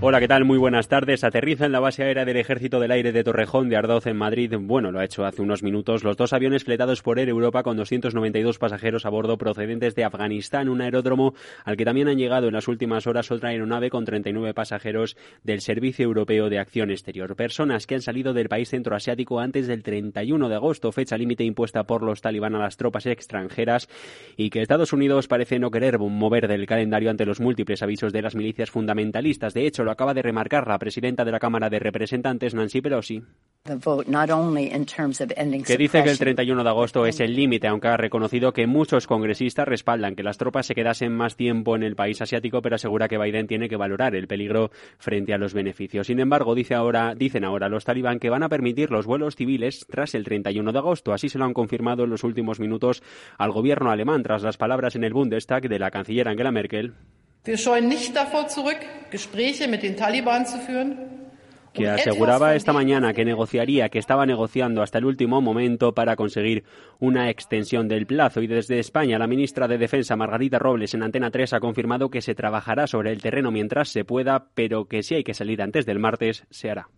Hola, ¿qué tal? Muy buenas tardes. Aterriza en la base aérea del Ejército del Aire de Torrejón de Ardoz en Madrid. Bueno, lo ha hecho hace unos minutos. Los dos aviones fletados por Air Europa con 292 pasajeros a bordo procedentes de Afganistán, un aeródromo al que también han llegado en las últimas horas otra aeronave con 39 pasajeros del Servicio Europeo de Acción Exterior. Personas que han salido del país centroasiático antes del 31 de agosto, fecha límite impuesta por los talibán a las tropas extranjeras y que Estados Unidos parece no querer mover del calendario ante los múltiples avisos de las milicias fundamentalistas. De hecho, lo acaba de remarcar la presidenta de la Cámara de Representantes, Nancy Pelosi que dice que el 31 de agosto es el límite, aunque ha reconocido que muchos congresistas respaldan que las tropas se quedasen más tiempo en el país asiático, pero asegura que Biden tiene que valorar el peligro frente a los beneficios. Sin embargo, dice ahora, dicen ahora los talibán que van a permitir los vuelos civiles tras el 31 de agosto. Así se lo han confirmado en los últimos minutos al gobierno alemán tras las palabras en el Bundestag de la canciller Angela Merkel que aseguraba esta mañana que negociaría, que estaba negociando hasta el último momento para conseguir una extensión del plazo. Y desde España, la ministra de Defensa, Margarita Robles, en Antena 3, ha confirmado que se trabajará sobre el terreno mientras se pueda, pero que si hay que salir antes del martes, se hará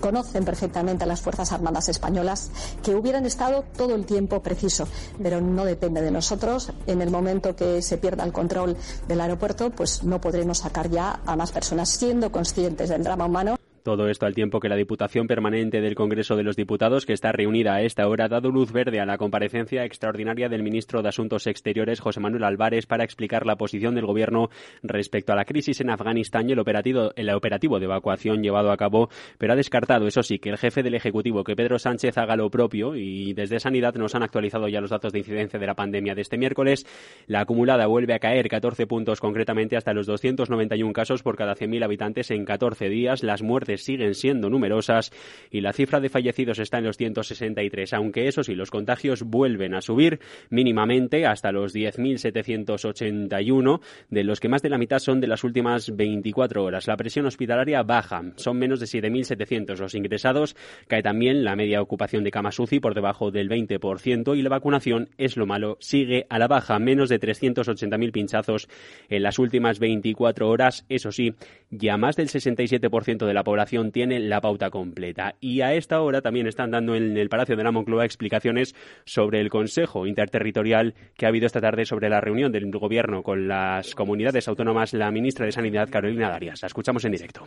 conocen perfectamente a las Fuerzas Armadas españolas, que hubieran estado todo el tiempo preciso, pero no depende de nosotros. En el momento que se pierda el control del aeropuerto, pues no podremos sacar ya a más personas siendo conscientes del drama humano. Todo esto al tiempo que la Diputación Permanente del Congreso de los Diputados, que está reunida a esta hora, ha dado luz verde a la comparecencia extraordinaria del ministro de Asuntos Exteriores, José Manuel Álvarez, para explicar la posición del Gobierno respecto a la crisis en Afganistán y el operativo, el operativo de evacuación llevado a cabo, pero ha descartado, eso sí, que el jefe del Ejecutivo, que Pedro Sánchez, haga lo propio y desde Sanidad nos han actualizado ya los datos de incidencia de la pandemia de este miércoles. La acumulada vuelve a caer 14 puntos concretamente hasta los 291 casos por cada 100.000 habitantes en 14 días. Las muertes siguen siendo numerosas y la cifra de fallecidos está en los 163, aunque eso sí, los contagios vuelven a subir mínimamente hasta los 10.781, de los que más de la mitad son de las últimas 24 horas. La presión hospitalaria baja, son menos de 7.700 los ingresados, cae también la media ocupación de camas UCI por debajo del 20% y la vacunación es lo malo, sigue a la baja, menos de 380.000 pinchazos en las últimas 24 horas, eso sí, ya más del 67% de la población tiene la pauta completa. Y a esta hora también están dando en el Palacio de la Moncloa explicaciones sobre el Consejo Interterritorial que ha habido esta tarde sobre la reunión del Gobierno con las comunidades autónomas, la ministra de Sanidad, Carolina Darias. La escuchamos en directo.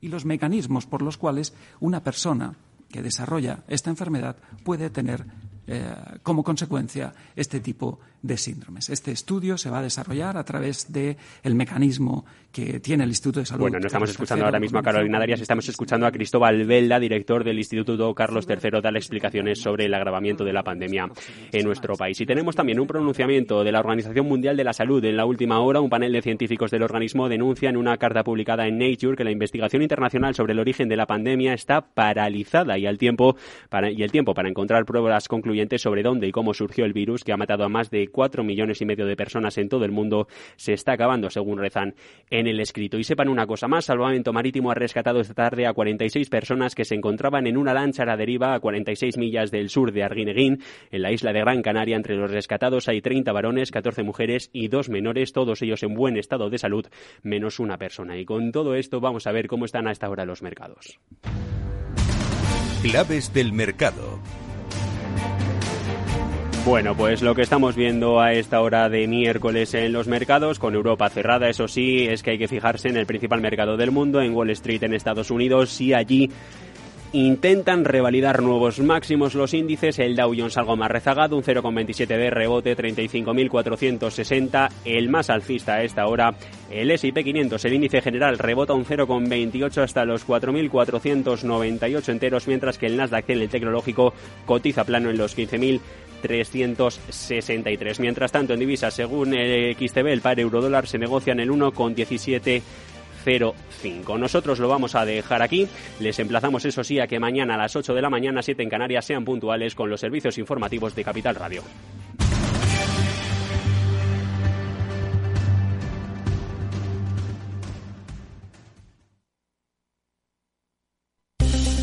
Y los mecanismos por los cuales una persona que desarrolla esta enfermedad puede tener eh, como consecuencia este tipo de síndromes. Este estudio se va a desarrollar a través del el mecanismo que tiene el Instituto de Salud. Bueno, no estamos escuchando ahora mismo a Carolina Darias, estamos escuchando a Cristóbal Velda, director del Instituto Carlos III, dar explicaciones sobre el agravamiento de la pandemia en nuestro país. Y tenemos también un pronunciamiento de la Organización Mundial de la Salud. En la última hora, un panel de científicos del organismo denuncia en una carta publicada en Nature que la investigación internacional sobre el origen de la pandemia está paralizada y, al tiempo para, y el tiempo para encontrar pruebas concluyentes sobre dónde y cómo surgió el virus, que ha matado a más de cuatro millones y medio de personas en todo el mundo, se está acabando, según rezan en el escrito. Y sepan una cosa más, Salvamento Marítimo ha rescatado esta tarde a 46 personas que se encontraban en una lancha a la deriva a 46 millas del sur de Arguineguín, en la isla de Gran Canaria. Entre los rescatados hay 30 varones, 14 mujeres y dos menores, todos ellos en buen estado de salud, menos una persona. Y con todo esto vamos a ver cómo están a esta hora los mercados. Claves del mercado. Bueno, pues lo que estamos viendo a esta hora de miércoles en los mercados, con Europa cerrada, eso sí, es que hay que fijarse en el principal mercado del mundo, en Wall Street en Estados Unidos, y allí intentan revalidar nuevos máximos los índices, el Dow Jones algo más rezagado, un 0,27 de rebote, 35.460, el más alcista a esta hora, el S&P 500, el índice general rebota un 0,28 hasta los 4.498 enteros, mientras que el Nasdaq, el tecnológico, cotiza plano en los 15.000 363. Mientras tanto, en divisas, según el XTB, el par euro-dólar se negocia en el 1,1705. Nosotros lo vamos a dejar aquí. Les emplazamos, eso sí, a que mañana a las 8 de la mañana, 7 en Canarias, sean puntuales con los servicios informativos de Capital Radio.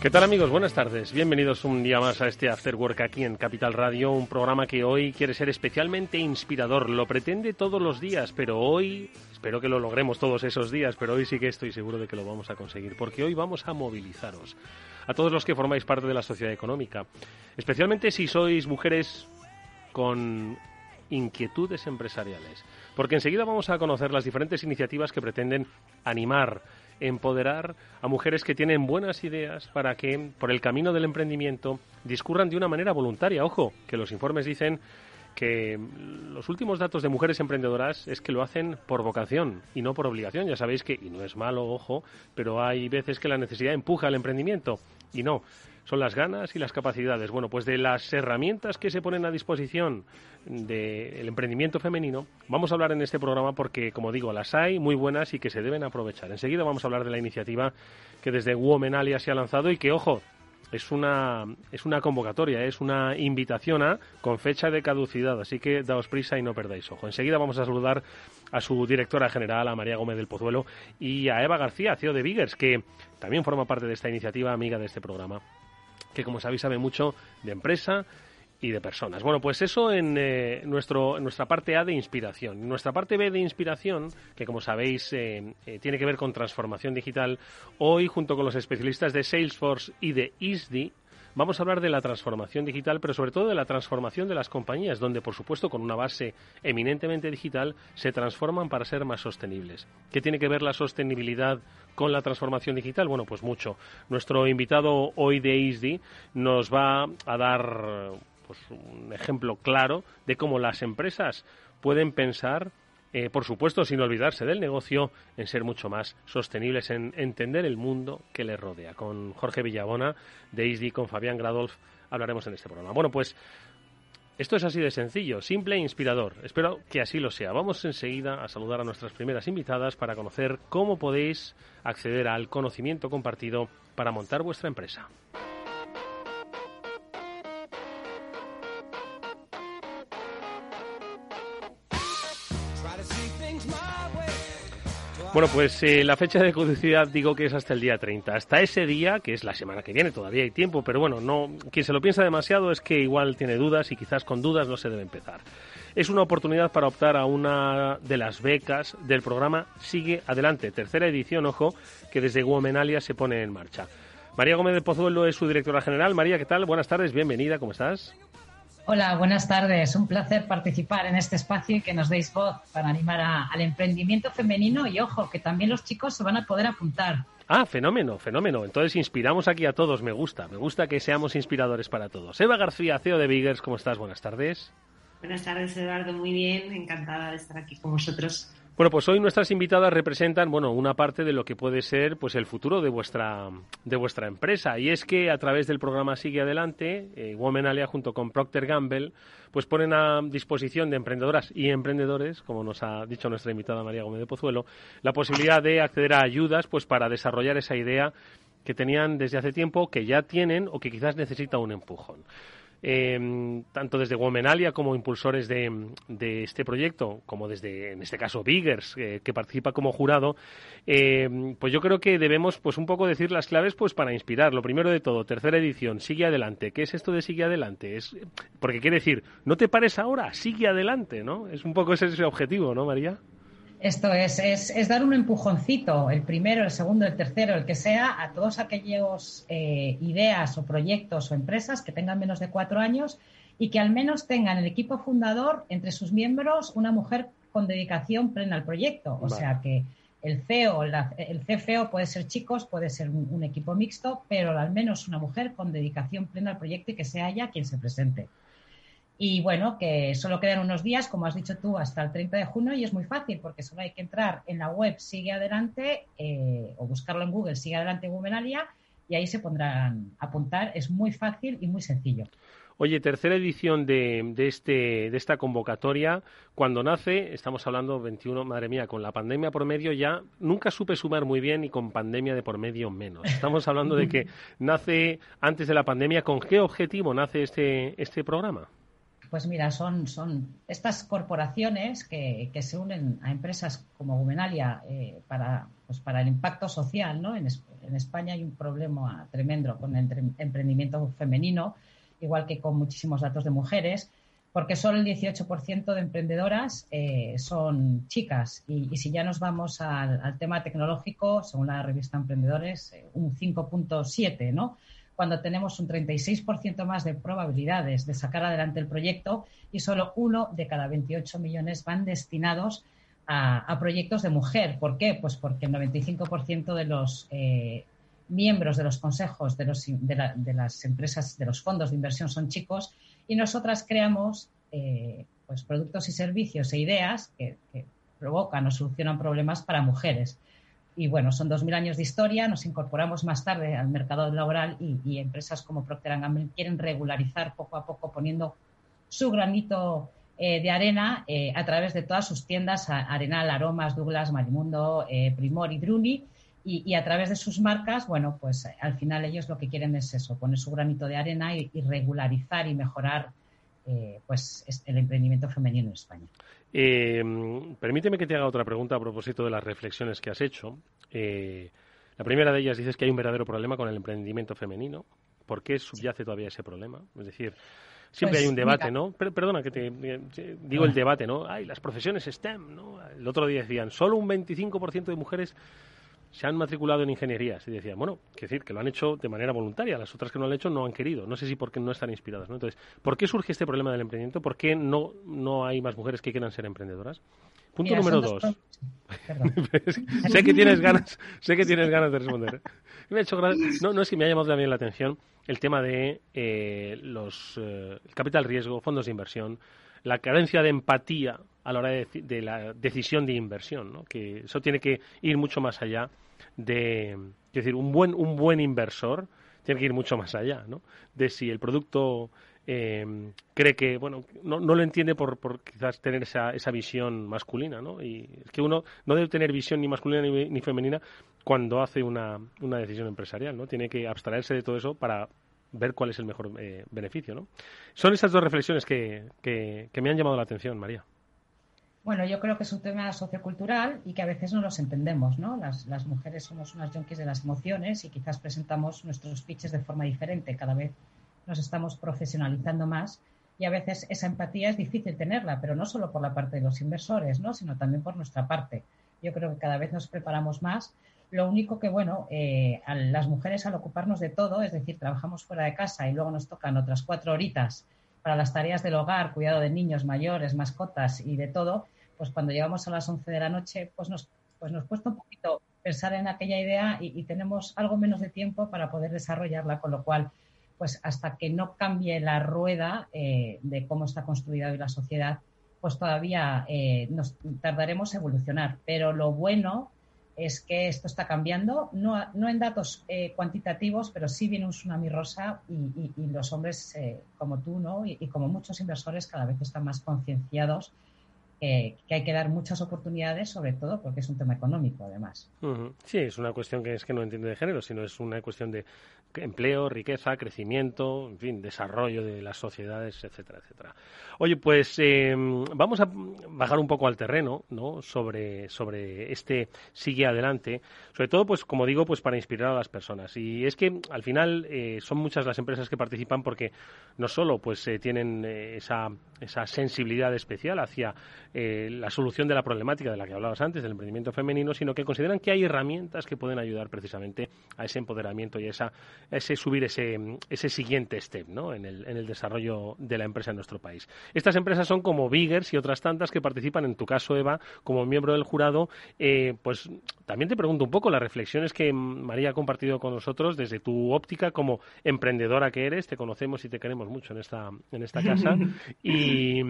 ¿Qué tal amigos? Buenas tardes. Bienvenidos un día más a este After Work aquí en Capital Radio, un programa que hoy quiere ser especialmente inspirador. Lo pretende todos los días, pero hoy, espero que lo logremos todos esos días, pero hoy sí que estoy seguro de que lo vamos a conseguir, porque hoy vamos a movilizaros a todos los que formáis parte de la sociedad económica, especialmente si sois mujeres con inquietudes empresariales, porque enseguida vamos a conocer las diferentes iniciativas que pretenden animar, empoderar a mujeres que tienen buenas ideas para que por el camino del emprendimiento discurran de una manera voluntaria. Ojo, que los informes dicen que los últimos datos de mujeres emprendedoras es que lo hacen por vocación y no por obligación. Ya sabéis que, y no es malo, ojo, pero hay veces que la necesidad empuja al emprendimiento y no. Son las ganas y las capacidades. Bueno, pues de las herramientas que se ponen a disposición del emprendimiento femenino, vamos a hablar en este programa porque, como digo, las hay muy buenas y que se deben aprovechar. Enseguida vamos a hablar de la iniciativa que desde Womenalia se ha lanzado y que, ojo, es una, es una convocatoria, es una invitación a con fecha de caducidad, así que daos prisa y no perdáis ojo. Enseguida vamos a saludar a su directora general, a María Gómez del Pozuelo, y a Eva García, CEO de Biggers, que también forma parte de esta iniciativa, amiga de este programa, que como sabéis sabe mucho de empresa, y de personas. Bueno, pues eso en, eh, nuestro, nuestra parte A de inspiración. nuestra parte B de inspiración, que como sabéis eh, eh, tiene que ver con transformación digital, hoy junto con los especialistas de Salesforce y de ISDI, vamos a hablar de la transformación digital, pero sobre todo de la transformación de las compañías, donde por supuesto con una base eminentemente digital se transforman para ser más sostenibles. ¿Qué tiene que ver la sostenibilidad con la transformación digital? Bueno, pues mucho. Nuestro invitado hoy de ISDI nos va a dar pues, un ejemplo claro de cómo las empresas pueden pensar, eh, por supuesto, sin olvidarse del negocio, en ser mucho más sostenibles, en entender el mundo que les rodea. Con Jorge Villabona de ISDI, con Fabián Gradolf, hablaremos en este programa. Bueno, pues esto es así de sencillo, simple e inspirador. Espero que así lo sea. Vamos enseguida a saludar a nuestras primeras invitadas para conocer cómo podéis acceder al conocimiento compartido para montar vuestra empresa. Bueno, pues eh, la fecha de caducidad digo que es hasta el día 30. Hasta ese día, que es la semana que viene, todavía hay tiempo, pero bueno, no quien se lo piensa demasiado es que igual tiene dudas y quizás con dudas no se debe empezar. Es una oportunidad para optar a una de las becas del programa Sigue Adelante, tercera edición, ojo, que desde Womenalia se pone en marcha. María Gómez de Pozuelo es su directora general. María, ¿qué tal? Buenas tardes, bienvenida, ¿cómo estás? Hola, buenas tardes. Un placer participar en este espacio y que nos deis voz para animar al emprendimiento femenino y ojo, que también los chicos se van a poder apuntar. Ah, fenómeno, fenómeno. Entonces inspiramos aquí a todos. Me gusta, me gusta que seamos inspiradores para todos. Eva García, CEO de Biggers, ¿cómo estás? Buenas tardes. Buenas tardes, Eduardo. Muy bien, encantada de estar aquí con vosotros. Bueno, pues hoy nuestras invitadas representan, bueno, una parte de lo que puede ser, pues, el futuro de vuestra, de vuestra empresa. Y es que a través del programa Sigue Adelante, eh, Womenalia junto con Procter Gamble, pues ponen a disposición de emprendedoras y emprendedores, como nos ha dicho nuestra invitada María Gómez de Pozuelo, la posibilidad de acceder a ayudas, pues, para desarrollar esa idea que tenían desde hace tiempo, que ya tienen o que quizás necesita un empujón. Em, tanto desde Womenalia como impulsores de, este proyecto, como desde, en este caso, Biggers, eh, que participa como jurado, em, pues yo creo que debemos pues un poco decir las claves pues para inspirar. Lo primero de todo, tercera edición, sigue adelante. ¿Qué es esto de sigue adelante? Es, porque quiere decir, no te pares ahora, sigue adelante, ¿no? Es un poco ese, ese objetivo, ¿no, María? Esto es, es, dar un empujoncito, el primero, el segundo, el tercero, el que sea, a todos aquellos eh, ideas o proyectos o empresas que tengan menos de cuatro años y que al menos tengan el equipo fundador entre sus miembros una mujer con dedicación plena al proyecto. O sea que el CEO, el CFO puede ser chicos, puede ser un, equipo mixto, pero al menos una mujer con dedicación plena al proyecto y que sea ella quien se presente. Y bueno, que solo quedan unos días, como has dicho tú, hasta el 30 de junio y es muy fácil porque solo hay que entrar en la web Sigue Adelante eh, o buscarlo en Google Sigue Adelante Womenalia y ahí se pondrán a apuntar. Es muy fácil y muy sencillo. Oye, tercera edición de, de, este, de esta convocatoria. Cuando nace, estamos hablando 21, madre mía, con la pandemia por medio ya nunca supe sumar muy bien y con pandemia de por medio menos. Estamos hablando de que nace antes de la pandemia. ¿Con qué objetivo nace este, este programa? Pues mira, son, son estas corporaciones que, que se unen a empresas como Gumenalia eh, para, pues para el impacto social. ¿no? En, en, España hay un problema tremendo con el emprendimiento femenino, igual que con muchísimos datos de mujeres, porque solo el 18% de emprendedoras eh, son chicas. Y, si ya nos vamos al, tema tecnológico, según la revista Emprendedores, eh, un 5.7, ¿no? Cuando tenemos un 36% más de probabilidades de sacar adelante el proyecto y solo uno de cada 28 millones van destinados a, proyectos de mujer. ¿Por qué? Pues porque el 95% de los eh, miembros de los consejos de, las empresas, de los fondos de inversión son chicos y nosotras creamos eh, pues productos y servicios e ideas que provocan o solucionan problemas para mujeres. Y bueno, son 2.000 años de historia, nos incorporamos más tarde al mercado laboral y, empresas como Procter Gamble quieren regularizar poco a poco poniendo su granito eh, de arena eh, a través de todas sus tiendas, Arenal, Aromas, Douglas, Marimundo, eh, Primor y Druni. Y, a través de sus marcas, bueno, pues al final ellos lo que quieren es eso, poner su granito de arena y, regularizar y mejorar pues el emprendimiento femenino en España. Eh, permíteme que te haga otra pregunta a propósito de las reflexiones que has hecho. Eh, la primera de ellas dices que hay un verdadero problema con el emprendimiento femenino. ¿Por qué subyace todavía ese problema? Es decir, siempre pues hay un debate, ¿no? perdona que te, eh, digo el debate, ¿no? Hay las profesiones STEM, ¿no? El otro día decían, solo un 25% de mujeres se han matriculado en ingenierías y decían, bueno, que decir, que lo han hecho de manera voluntaria, las otras que no lo han hecho no han querido, no sé si porque no están inspiradas, ¿no? Entonces, ¿por qué surge este problema del emprendimiento? ¿Por qué no, no hay más mujeres que quieran ser emprendedoras? Punto número dos. sé que tienes ganas, sé que tienes ganas de responder. Me ha hecho no, no es que me ha llamado también la atención el tema de eh, los eh, capital riesgo, fondos de inversión, la carencia de empatía a la hora de, la decisión de inversión, ¿no? que eso tiene que ir mucho más allá de, decir, un buen, un buen inversor tiene que ir mucho más allá, ¿no? De si el producto eh, cree que, bueno, no, no lo entiende por, por quizás tener esa, esa visión masculina, ¿no? Y es que uno no debe tener visión ni masculina ni, femenina cuando hace una, una decisión empresarial, ¿no? Tiene que abstraerse de todo eso para ver cuál es el mejor eh, beneficio, ¿no? Son esas dos reflexiones que, que me han llamado la atención, María. Bueno, yo creo que es un tema sociocultural y que a veces no los entendemos, ¿no? Las, mujeres somos unas junkies de las emociones y quizás presentamos nuestros pitches de forma diferente. Cada vez nos estamos profesionalizando más y a veces esa empatía es difícil tenerla, pero no solo por la parte de los inversores, ¿no? Sino también por nuestra parte. Yo creo que cada vez nos preparamos más. Lo único que, bueno, eh, las mujeres al ocuparnos de todo, es decir, trabajamos fuera de casa y luego nos tocan otras cuatro horitas para las tareas del hogar, cuidado de niños, mayores, mascotas y de todo, pues cuando llegamos a las 11 de la noche, pues nos, pues nos cuesta un poquito pensar en aquella idea y, tenemos algo menos de tiempo para poder desarrollarla, con lo cual, pues hasta que no cambie la rueda eh, de cómo está construida hoy la sociedad, pues todavía eh, nos tardaremos a evolucionar. Pero lo bueno es que esto está cambiando, no, no en datos eh, cuantitativos, pero sí viene un tsunami rosa y, los hombres como tú ¿no? y, como muchos inversores cada vez están más concienciados que hay que dar muchas oportunidades, sobre todo porque es un tema económico, además. Sí, es una cuestión que es que no entiende de género, sino es una cuestión de empleo, riqueza, crecimiento, en fin, desarrollo de las sociedades, etcétera, etcétera. Oye, pues em, vamos a bajar un poco al terreno, ¿no? Sobre, sobre este sigue adelante, sobre todo, pues como digo, pues para inspirar a las personas. Y es que al final eh, son muchas las empresas que participan porque no solo pues eh, tienen eh, esa, esa sensibilidad especial hacia eh, la solución de la problemática de la que hablabas antes, del emprendimiento femenino, sino que consideran que hay herramientas que pueden ayudar precisamente a ese empoderamiento y a, esa, ese subir ese, ese siguiente step ¿no? en, el, en el desarrollo de la empresa en nuestro país. Estas empresas son como Biggers y otras tantas que participan, en tu caso, Eva, como miembro del jurado. Eh, pues también te pregunto un poco las reflexiones que María ha compartido con nosotros desde tu óptica como emprendedora que eres. Te conocemos y te queremos mucho en esta, en esta casa. y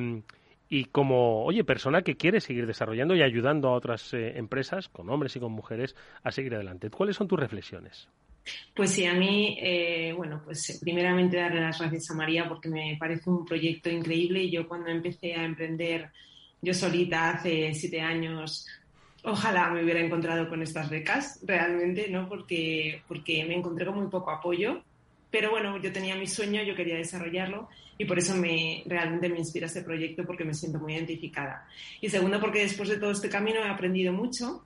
y como, oye, persona que quiere seguir desarrollando y ayudando a otras eh, empresas, con hombres y con mujeres, a seguir adelante. ¿Cuáles son tus reflexiones? Pues sí, a mí, eh, bueno, pues primeramente darle las gracias a María porque me parece un proyecto increíble y yo cuando empecé a emprender yo solita hace siete años, ojalá me hubiera encontrado con estas becas realmente, ¿no? Porque, porque me encontré con muy poco apoyo pero bueno, yo tenía mi sueño, yo quería desarrollarlo y por eso me, realmente me inspira este proyecto porque me siento muy identificada. Y segundo, porque después de todo este camino he aprendido mucho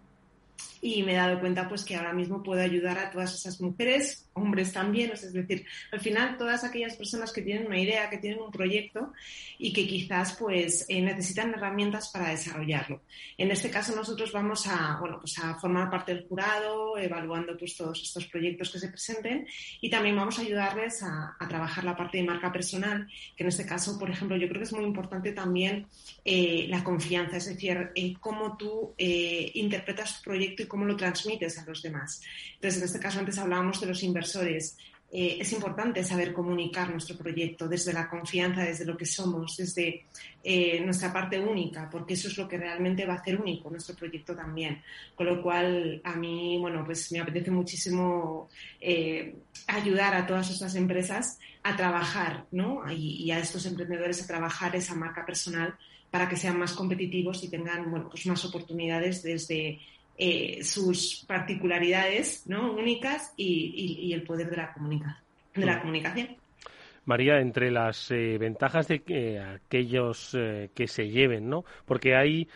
y me he dado cuenta pues que ahora mismo puedo ayudar a todas esas mujeres, hombres también, es decir, al final todas aquellas personas que tienen una idea, que tienen un proyecto y que quizás pues eh, necesitan herramientas para desarrollarlo. En este caso nosotros vamos a, bueno, pues a formar parte del jurado, evaluando pues todos estos proyectos que se presenten y también vamos a ayudarles a, trabajar la parte de marca personal, que en este caso, por ejemplo, yo creo que es muy importante también eh, la confianza, es decir, eh, cómo tú interpretas tu proyecto y cómo lo transmites a los demás. Entonces, en este caso antes hablábamos de los inversores. Eh, es importante saber comunicar nuestro proyecto desde la confianza, desde lo que somos, desde eh, nuestra parte única, porque eso es lo que realmente va a hacer único nuestro proyecto también. Con lo cual, a mí, bueno, pues me apetece muchísimo eh, ayudar a todas estas empresas a trabajar, ¿no? Y, y, a estos emprendedores a trabajar esa marca personal para que sean más competitivos y tengan, bueno, pues más oportunidades desde eh, sus particularidades ¿no? únicas y, el poder de la, de la comunicación. María, entre las eh, ventajas de que aquellos eh, que se lleven, ¿no? Porque hay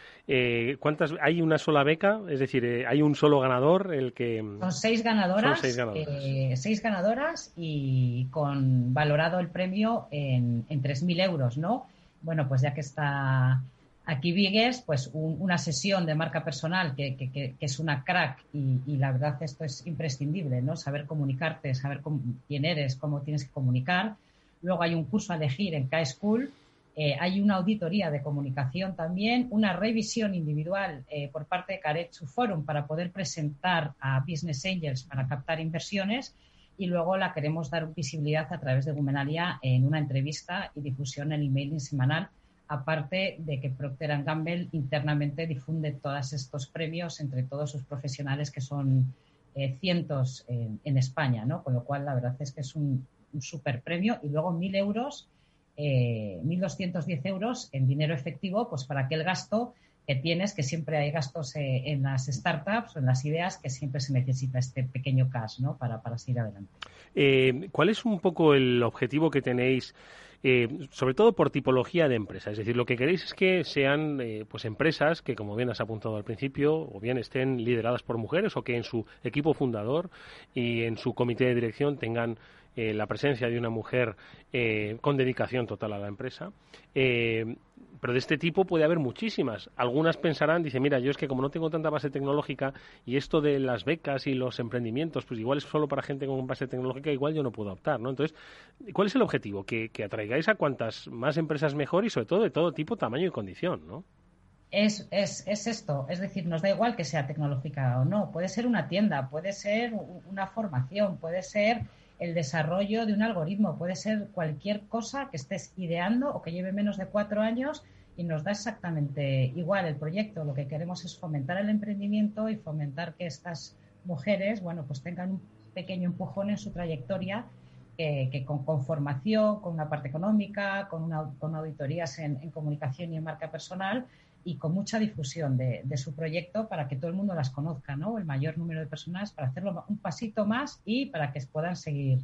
cuántas, hay una sola beca, es decir, hay un solo ganador, el que son seis ganadoras, seis ganadoras. seis ganadoras y con valorado el premio en, en 3.000 euros, ¿no? Bueno, pues ya que está Aquí Vigues, pues una sesión de marca personal que, es una crack y, la verdad esto es imprescindible, ¿no? Saber comunicarte, saber quién eres, cómo tienes que comunicar. Luego hay un curso a elegir en K-School. Eh, hay una auditoría de comunicación también, una revisión individual eh, por parte de Caretsu Forum para poder presentar a Business Angels para captar inversiones y luego la queremos dar visibilidad a través de Gumenalia en una entrevista y difusión en el mailing semanal aparte de que Procter Gamble internamente difunde todos estos premios entre todos sus profesionales, que son eh, cientos en, España, ¿no? Con lo cual, la verdad es que es un, super premio. Y luego mil euros, eh, 1.210 euros en dinero efectivo, pues para aquel gasto que tienes, que siempre hay gastos eh, en las startups o en las ideas, que siempre se necesita este pequeño cash, ¿no? Para, para seguir adelante. Eh, ¿Cuál es un poco el objetivo que tenéis eh, sobre todo por tipología de empresa. Es decir, lo que queréis es que sean eh, pues empresas que, como bien has apuntado al principio, o bien estén lideradas por mujeres o que en su equipo fundador y en su comité de dirección tengan eh, la presencia de una mujer eh, con dedicación total a la empresa. Eh, pero de este tipo puede haber muchísimas. Algunas pensarán, dice, mira, yo es que como no tengo tanta base tecnológica y esto de las becas y los emprendimientos, pues igual es solo para gente con base tecnológica, igual yo no puedo optar, ¿no? Entonces, ¿cuál es el objetivo? Que, que atraigáis a cuantas más empresas mejor y sobre todo de todo tipo, tamaño y condición, ¿no? Es, es, es, esto, es decir, nos da igual que sea tecnológica o no, puede ser una tienda, puede ser una formación, puede ser el desarrollo de un algoritmo. Puede ser cualquier cosa que estés ideando o que lleve menos de cuatro años y nos da exactamente igual el proyecto. Lo que queremos es fomentar el emprendimiento y fomentar que estas mujeres, bueno, pues tengan un pequeño empujón en su trayectoria que, con, formación, con una parte económica, con, una, con auditorías en comunicación y en marca personal, y con mucha difusión de, su proyecto para que todo el mundo las conozca, ¿no? El mayor número de personas para hacerlo un pasito más y para que puedan seguir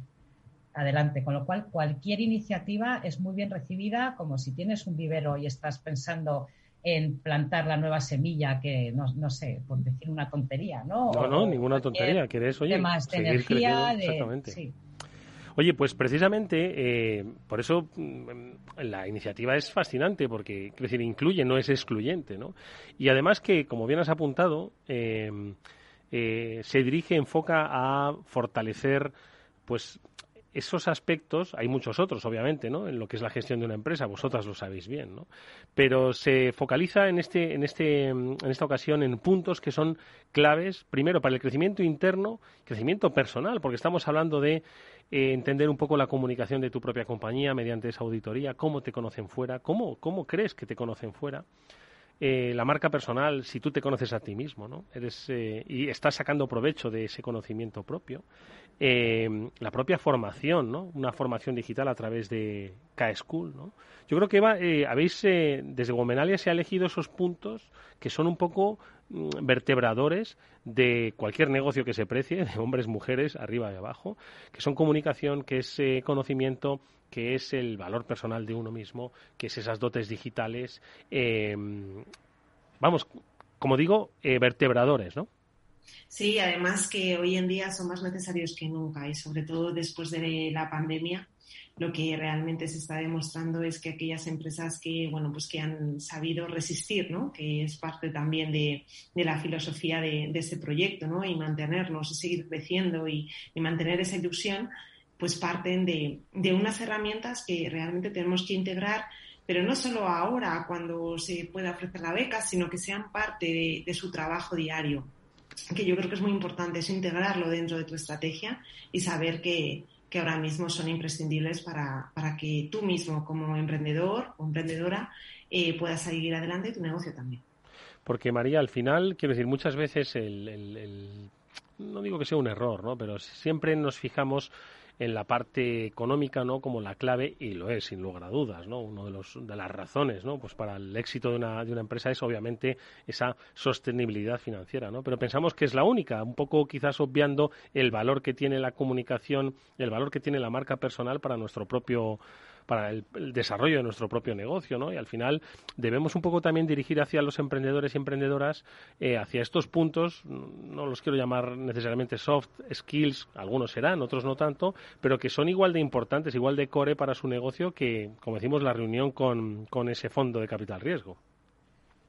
adelante. Con lo cual, cualquier iniciativa es muy bien recibida, como si tienes un vivero y estás pensando en plantar la nueva semilla que, no, no sé, por decir una tontería, ¿no? No, no, ninguna tontería. Quieres, oye, temas de energía, de... Exactamente. Sí. Oye, pues precisamente eh, por eso mm, la iniciativa es fascinante porque, es incluye, no es excluyente, ¿no? Y además que, como bien has apuntado, eh, eh, se dirige, enfoca a fortalecer, pues esos aspectos, hay muchos otros, obviamente, ¿no? En lo que es la gestión de una empresa, vosotras lo sabéis bien, ¿no? Pero se focaliza en este, en este, en esta ocasión en puntos que son claves, primero para el crecimiento interno, crecimiento personal, porque estamos hablando de eh, entender un poco la comunicación de tu propia compañía mediante esa auditoría, cómo te conocen fuera, cómo, cómo crees que te conocen fuera. Eh, la marca personal, si tú te conoces a ti mismo, ¿no? Eres, eh, y estás sacando provecho de ese conocimiento propio. Eh, la propia formación, ¿no? Una formación digital a través de K-School, ¿no? Yo creo que Eva, habéis, desde Gomenalia se ha elegido esos puntos que son un poco mm, vertebradores de cualquier negocio que se precie, de hombres, mujeres, arriba y abajo, que son comunicación, que es conocimiento, que es el valor personal de uno mismo, que es esas dotes digitales, eh, vamos, como digo, eh, vertebradores, ¿no? Sí, además que hoy en día son más necesarios que nunca y sobre todo después de la pandemia, lo que realmente se está demostrando es que aquellas empresas que, bueno, pues que han sabido resistir, ¿no? Que es parte también de, la filosofía de, ese proyecto, ¿no? Y mantenernos y seguir creciendo y mantener esa ilusión, pues parten de, unas herramientas que realmente tenemos que integrar, pero no solo ahora cuando se pueda ofrecer la beca, sino que sean parte de, su trabajo diario, que yo creo que es muy importante, es integrarlo dentro de tu estrategia y saber que, ahora mismo son imprescindibles para, que tú mismo como emprendedor o emprendedora eh, puedas seguir adelante tu negocio también. Porque María, al final, quiero decir, muchas veces el, no digo que sea un error, ¿no? Pero siempre nos fijamos en la parte económica, ¿no? Como la clave, y lo es, sin lugar a dudas, ¿no? Una de, los, de las razones, ¿no? Pues para el éxito de una, de una empresa es obviamente esa sostenibilidad financiera, ¿no? Pero pensamos que es la única, un poco quizás obviando el valor que tiene la comunicación, el valor que tiene la marca personal para nuestro propio para el, desarrollo de nuestro propio negocio, ¿no? Y al final debemos un poco también dirigir hacia los emprendedores y emprendedoras eh, hacia estos puntos, no los quiero llamar necesariamente soft skills, algunos serán, otros no tanto, pero que son igual de importantes, igual de core para su negocio que, como decimos, la reunión con, con ese fondo de capital riesgo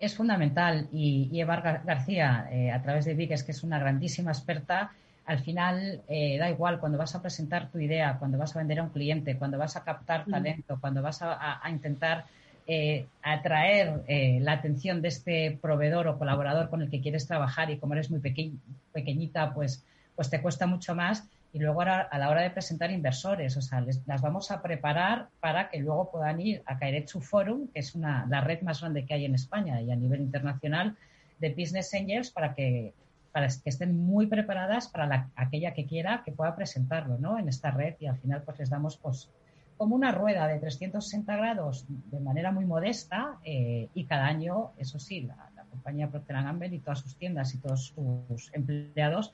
es fundamental y, Eva García, eh, a través de VIC, que es una grandísima experta, al final eh, da igual cuando vas a presentar tu idea, cuando vas a vender a un cliente, cuando vas a captar talento, cuando vas a, intentar eh, atraer eh, la atención de este proveedor o colaborador con el que quieres trabajar y como eres muy pequeñita, pues, pues te cuesta mucho más. Y luego a la hora de presentar inversores, o sea, las vamos a preparar para que luego puedan ir a Kairetsu Forum, que es una, la red más grande que hay en España y a nivel internacional de Business Angels, para que para que estén muy preparadas para aquella que quiera que pueda presentarlo ¿no? en esta red y al final pues les damos pues como una rueda de 360 grados de manera muy modesta eh, y cada año, eso sí, la, compañía Procter Gamble y todas sus tiendas y todos sus empleados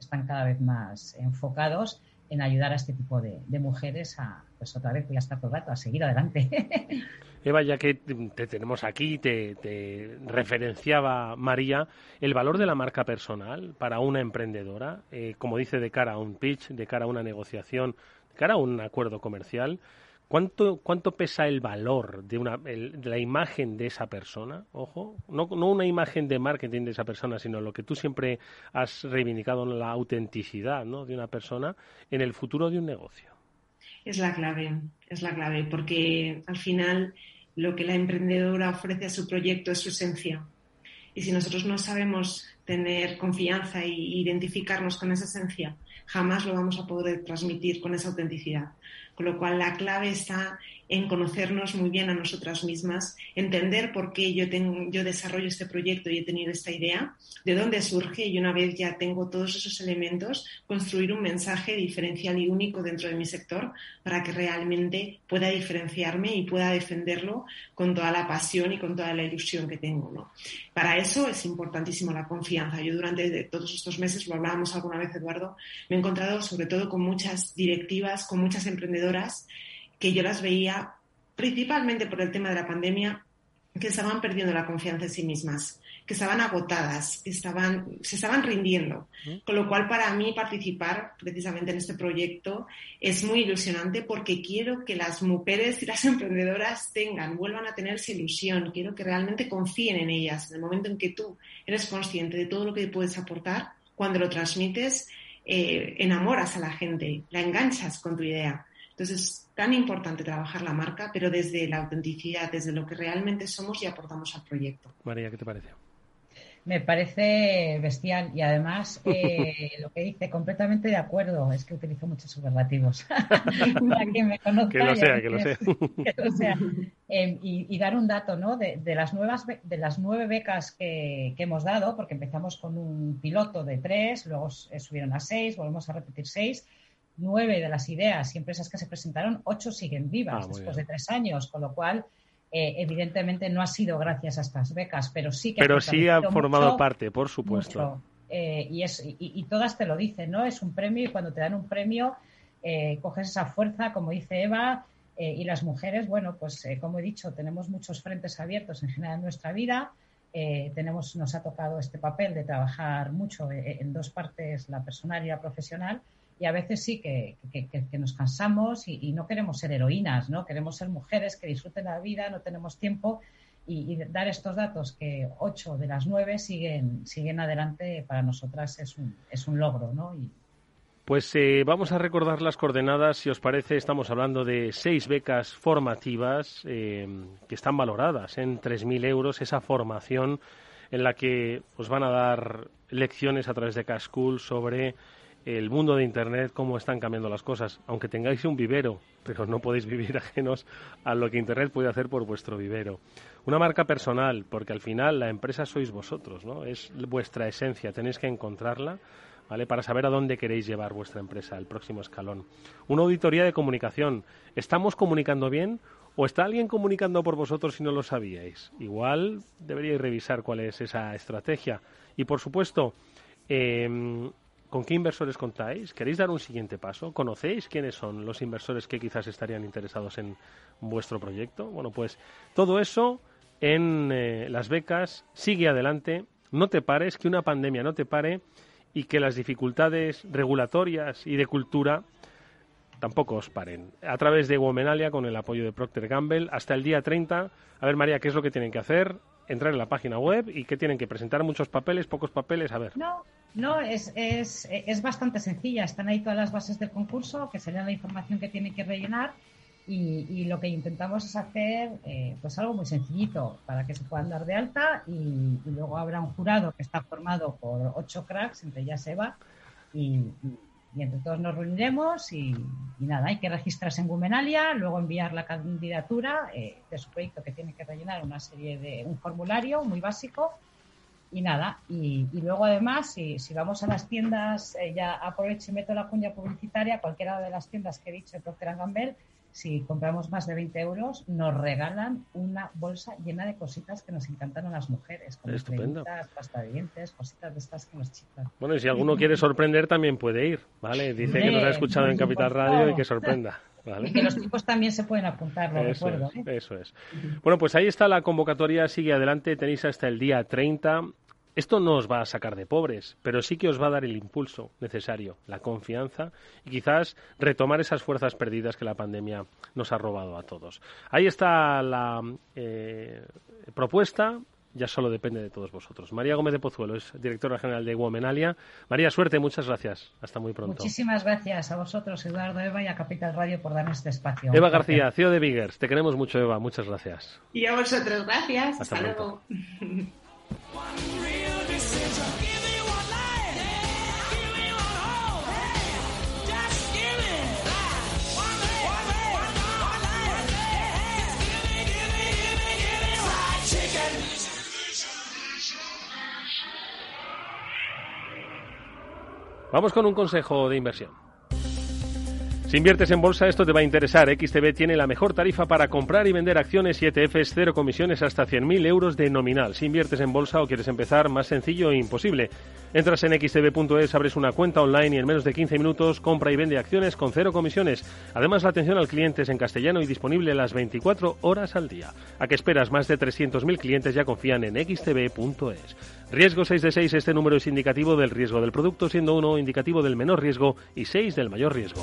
están cada vez más enfocados en ayudar a este tipo de, mujeres a, pues otra vez, ya está todo el rato, a seguir adelante. Eva, ya que te tenemos aquí, te, referenciaba María, el valor de la marca personal para una emprendedora, eh, como dice, de cara a un pitch, de cara a una negociación, de cara a un acuerdo comercial, ¿Cuánto, ¿Cuánto pesa el valor de, una, la imagen de esa persona? Ojo, no, no una imagen de marketing de esa persona, sino lo que tú siempre has reivindicado, la autenticidad ¿no? de una persona en el futuro de un negocio. Es la clave, es la clave, porque al final lo que la emprendedora ofrece a su proyecto es su esencia. Y si nosotros no sabemos tener confianza e identificarnos con esa esencia, jamás lo vamos a poder transmitir con esa autenticidad. Con lo cual la clave está en conocernos muy bien a nosotras mismas, entender por qué yo, tengo, yo desarrollo este proyecto y he tenido esta idea, de dónde surge y una vez ya tengo todos esos elementos, construir un mensaje diferencial y único dentro de mi sector para que realmente pueda diferenciarme y pueda defenderlo con toda la pasión y con toda la ilusión que tengo. ¿no? Para eso es importantísimo la confianza. Yo durante todos estos meses, lo hablábamos alguna vez, Eduardo, me he encontrado sobre todo con muchas directivas, con muchas emprendedoras que yo las veía principalmente por el tema de la pandemia, que estaban perdiendo la confianza en sí mismas, que estaban agotadas, que estaban, se estaban rindiendo. Con lo cual, para mí, participar precisamente en este proyecto es muy ilusionante porque quiero que las mujeres y las emprendedoras tengan, vuelvan a tener esa ilusión. Quiero que realmente confíen en ellas. En el momento en que tú eres consciente de todo lo que puedes aportar, cuando lo transmites, eh, enamoras a la gente, la enganchas con tu idea. Entonces, es tan importante trabajar la marca, pero desde la autenticidad, desde lo que realmente somos y aportamos al proyecto. María, ¿qué te parece? Me parece bestial y además eh, lo que dice, completamente de acuerdo, es que utilizo muchos superlativos. Para que me conozca. Que lo sea, que lo sea. sea. Em, y, dar un dato, ¿no? De, las, nuevas, de las nueve becas que, que, hemos dado, porque empezamos con un piloto de tres, luego subieron a seis, volvemos a repetir seis nueve de las ideas y empresas que se presentaron, ocho siguen vivas ah, después de tres años, con lo cual, eh, evidentemente, no ha sido gracias a estas becas, pero sí que pero sí ha formado parte, por supuesto. Eh, y, es, y, todas te lo dicen, ¿no? Es un premio y cuando te dan un premio, eh, coges esa fuerza, como dice Eva, y las mujeres, bueno, pues como he dicho, tenemos muchos frentes abiertos en general en nuestra vida. tenemos, nos ha tocado este papel de trabajar mucho en dos partes, la personal y la profesional, y a veces sí que, nos cansamos y, no queremos ser heroínas, ¿no? Queremos ser mujeres que disfruten la vida, no tenemos tiempo y, dar estos datos que ocho de las nueve siguen, siguen adelante para nosotras es un, es un logro, ¿no? Pues eh, vamos a recordar las coordenadas, si os parece, estamos hablando de seis becas formativas eh, que están valoradas en 3.000 euros, esa formación en la que os van a dar lecciones a través de Cascool sobre el mundo de Internet, cómo están cambiando las cosas. Aunque tengáis un vivero, pero no podéis vivir ajenos a lo que Internet puede hacer por vuestro vivero. Una marca personal, porque al final la empresa sois vosotros, ¿no? Es vuestra esencia, tenéis que encontrarla. ¿Vale? Para saber a dónde queréis llevar vuestra empresa, el próximo escalón. Una auditoría de comunicación. ¿Estamos comunicando bien o está alguien comunicando por vosotros si no lo sabíais? Igual deberíais revisar cuál es esa estrategia. Y por supuesto, eh, ¿Con qué inversores contáis? ¿Queréis dar un siguiente paso? ¿Conocéis quiénes son los inversores que quizás estarían interesados en vuestro proyecto? Bueno, pues todo eso en eh, las becas sigue adelante. No te pares, que una pandemia no te pare y que las dificultades regulatorias y de cultura tampoco os paren. A través de Womenalia, con el apoyo de Procter Gamble, hasta el día 30. A ver, María, ¿qué es lo que tienen que hacer? Entrar en la página web y qué tienen que presentar muchos papeles, pocos papeles, a ver. No, no, es, es, es, bastante sencilla. Están ahí todas las bases del concurso, que sería la información que tienen que rellenar. Y, y lo que intentamos es hacer eh, pues algo muy sencillito para que se puedan dar de alta y, luego habrá un jurado que está formado por ocho cracks, entre ellas Eva, y, entre todos nos reuniremos y, nada, hay que registrarse en Gumenalia, luego enviar la candidatura eh, de su proyecto que tiene que rellenar una serie de un formulario muy básico y nada, y, luego además, si, si, vamos a las tiendas, eh, ya aprovecho y meto la cuña publicitaria, cualquiera de las tiendas que he dicho de Procter Gamble, si compramos más de 20 euros, nos regalan una bolsa llena de cositas que nos encantan a las mujeres, como cremitas, pasta de dientes, cositas de estas que nos chicas. Bueno, y si alguno quiere sorprender, también puede ir, ¿vale? Dice que nos ha escuchado en Capital Radio y que sorprenda. Y que los tipos también se pueden apuntar, lo eso recuerdo. Es, ¿eh? Eso es. Bueno, pues ahí está la convocatoria, sigue adelante, tenéis hasta el día 30. Esto no os va a sacar de pobres, pero sí que os va a dar el impulso necesario, la confianza y quizás retomar esas fuerzas perdidas que la pandemia nos ha robado a todos. Ahí está la eh, propuesta, ya solo depende de todos vosotros. María Gómez de Pozuelo es directora general de Womenalia. María, suerte, muchas gracias. Hasta muy pronto. Muchísimas gracias a vosotros, Eduardo, Eva y a Capital Radio por darnos este espacio. Eva García, CEO de Biggers. Te queremos mucho, Eva. Muchas gracias. Y a vosotros, gracias. Hasta, luego. Vamos con un consejo de inversión. Si inviertes en bolsa, esto te va a interesar. XTB tiene la mejor tarifa para comprar y vender acciones y ETFs, cero comisiones hasta 100.000 euros de nominal. Si inviertes en bolsa o quieres empezar, más sencillo e imposible. Entras en xtb.es, abres una cuenta online y en menos de 15 minutos compra y vende acciones con cero comisiones. Además, la atención al cliente es en castellano y disponible las 24 horas al día. ¿A qué esperas? Más de 300.000 clientes ya confían en xtb.es. Riesgo 6 de 6, este número es indicativo del riesgo del producto, siendo 1 indicativo del menor riesgo y 6 del mayor riesgo.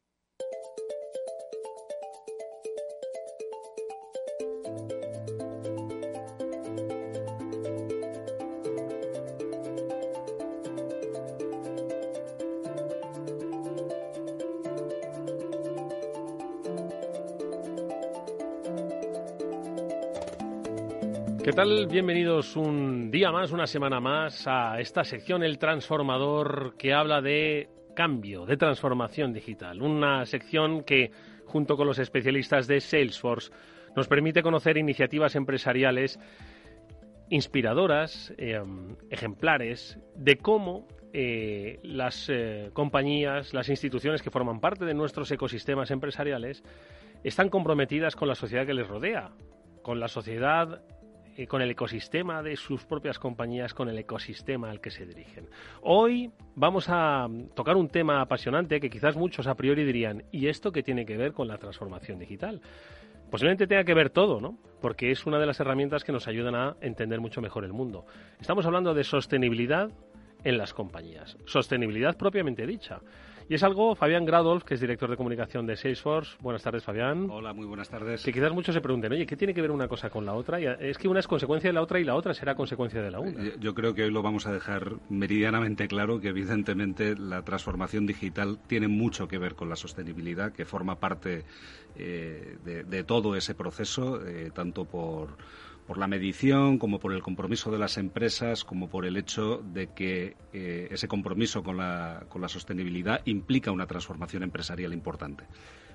¿Qué tal? Bienvenidos un día más, una semana más a esta sección El Transformador que habla de cambio, de transformación digital. Una sección que, junto con los especialistas de Salesforce, nos permite conocer iniciativas empresariales inspiradoras, eh, ejemplares, de cómo eh, las eh, compañías, las instituciones que forman parte de nuestros ecosistemas empresariales están comprometidas con la sociedad que les rodea, con la sociedad eh, con el ecosistema de sus propias compañías, con el ecosistema al que se dirigen. Hoy vamos a tocar un tema apasionante que quizás muchos a priori dirían, ¿y esto qué tiene que ver con la transformación digital? Posiblemente tenga que ver todo, ¿no? Porque es una de las herramientas que nos ayudan a entender mucho mejor el mundo. Estamos hablando de sostenibilidad en las compañías. Sostenibilidad propiamente dicha. Y es algo, Fabián Gradolf, que es director de comunicación de Salesforce. Buenas tardes, Fabián. Hola, muy buenas tardes. Que quizás muchos se pregunten, oye, ¿qué tiene que ver una cosa con la otra? Y es que una es consecuencia de la otra y la otra será consecuencia de la una. Eh, yo creo que hoy lo vamos a dejar meridianamente claro que evidentemente la transformación digital tiene mucho que ver con la sostenibilidad, que forma parte eh, de, todo ese proceso, eh, tanto por por la medición, como por el compromiso de las empresas, como por el hecho de que eh, ese compromiso con la, con la sostenibilidad implica una transformación empresarial importante.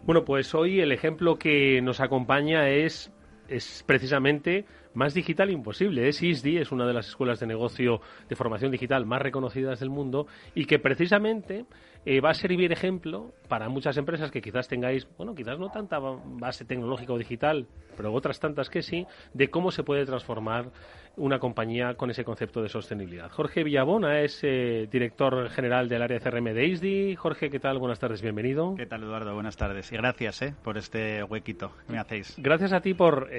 Bueno, pues hoy el ejemplo que nos acompaña es, es precisamente más digital imposible. Es ISDI, es una de las escuelas de negocio de formación digital más reconocidas del mundo y que precisamente eh, va a servir ejemplo para muchas empresas que quizás tengáis, bueno, quizás no tanta base tecnológica o digital, pero otras tantas que sí, de cómo se puede transformar una compañía con ese concepto de sostenibilidad. Jorge Villabona es eh, director general del área CRM de ISDI. Jorge, ¿qué tal? Buenas tardes, bienvenido. ¿Qué tal, Eduardo? Buenas tardes. Y gracias eh, por este huequito que me hacéis. Gracias a ti por,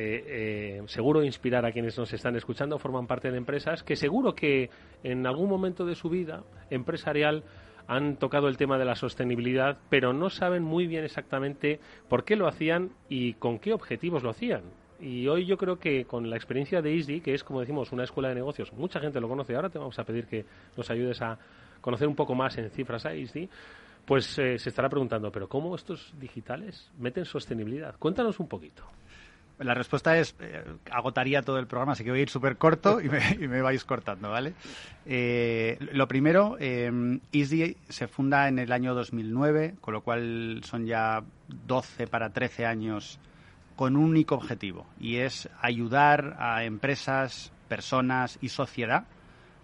seguro, inspirar a quienes nos están escuchando, forman parte de empresas que seguro que en algún momento de su vida empresarial han tocado el tema de la sostenibilidad, pero no saben muy bien exactamente por qué lo hacían y con qué objetivos lo hacían. Y hoy yo creo que con la experiencia de ISDI, que es como decimos una escuela de negocios, mucha gente lo conoce, ahora te vamos a pedir que nos ayudes a conocer un poco más en cifras a ISDI, pues eh, se estará preguntando, ¿pero cómo estos digitales meten sostenibilidad? Cuéntanos un poquito. La respuesta es, eh, agotaría todo el programa, así que voy a ir súper corto y me, vais cortando, ¿vale? Eh, lo primero, eh, Easy se funda en el año 2009, con lo cual son ya 12 para 13 años con un único objetivo, y es ayudar a empresas, personas y sociedad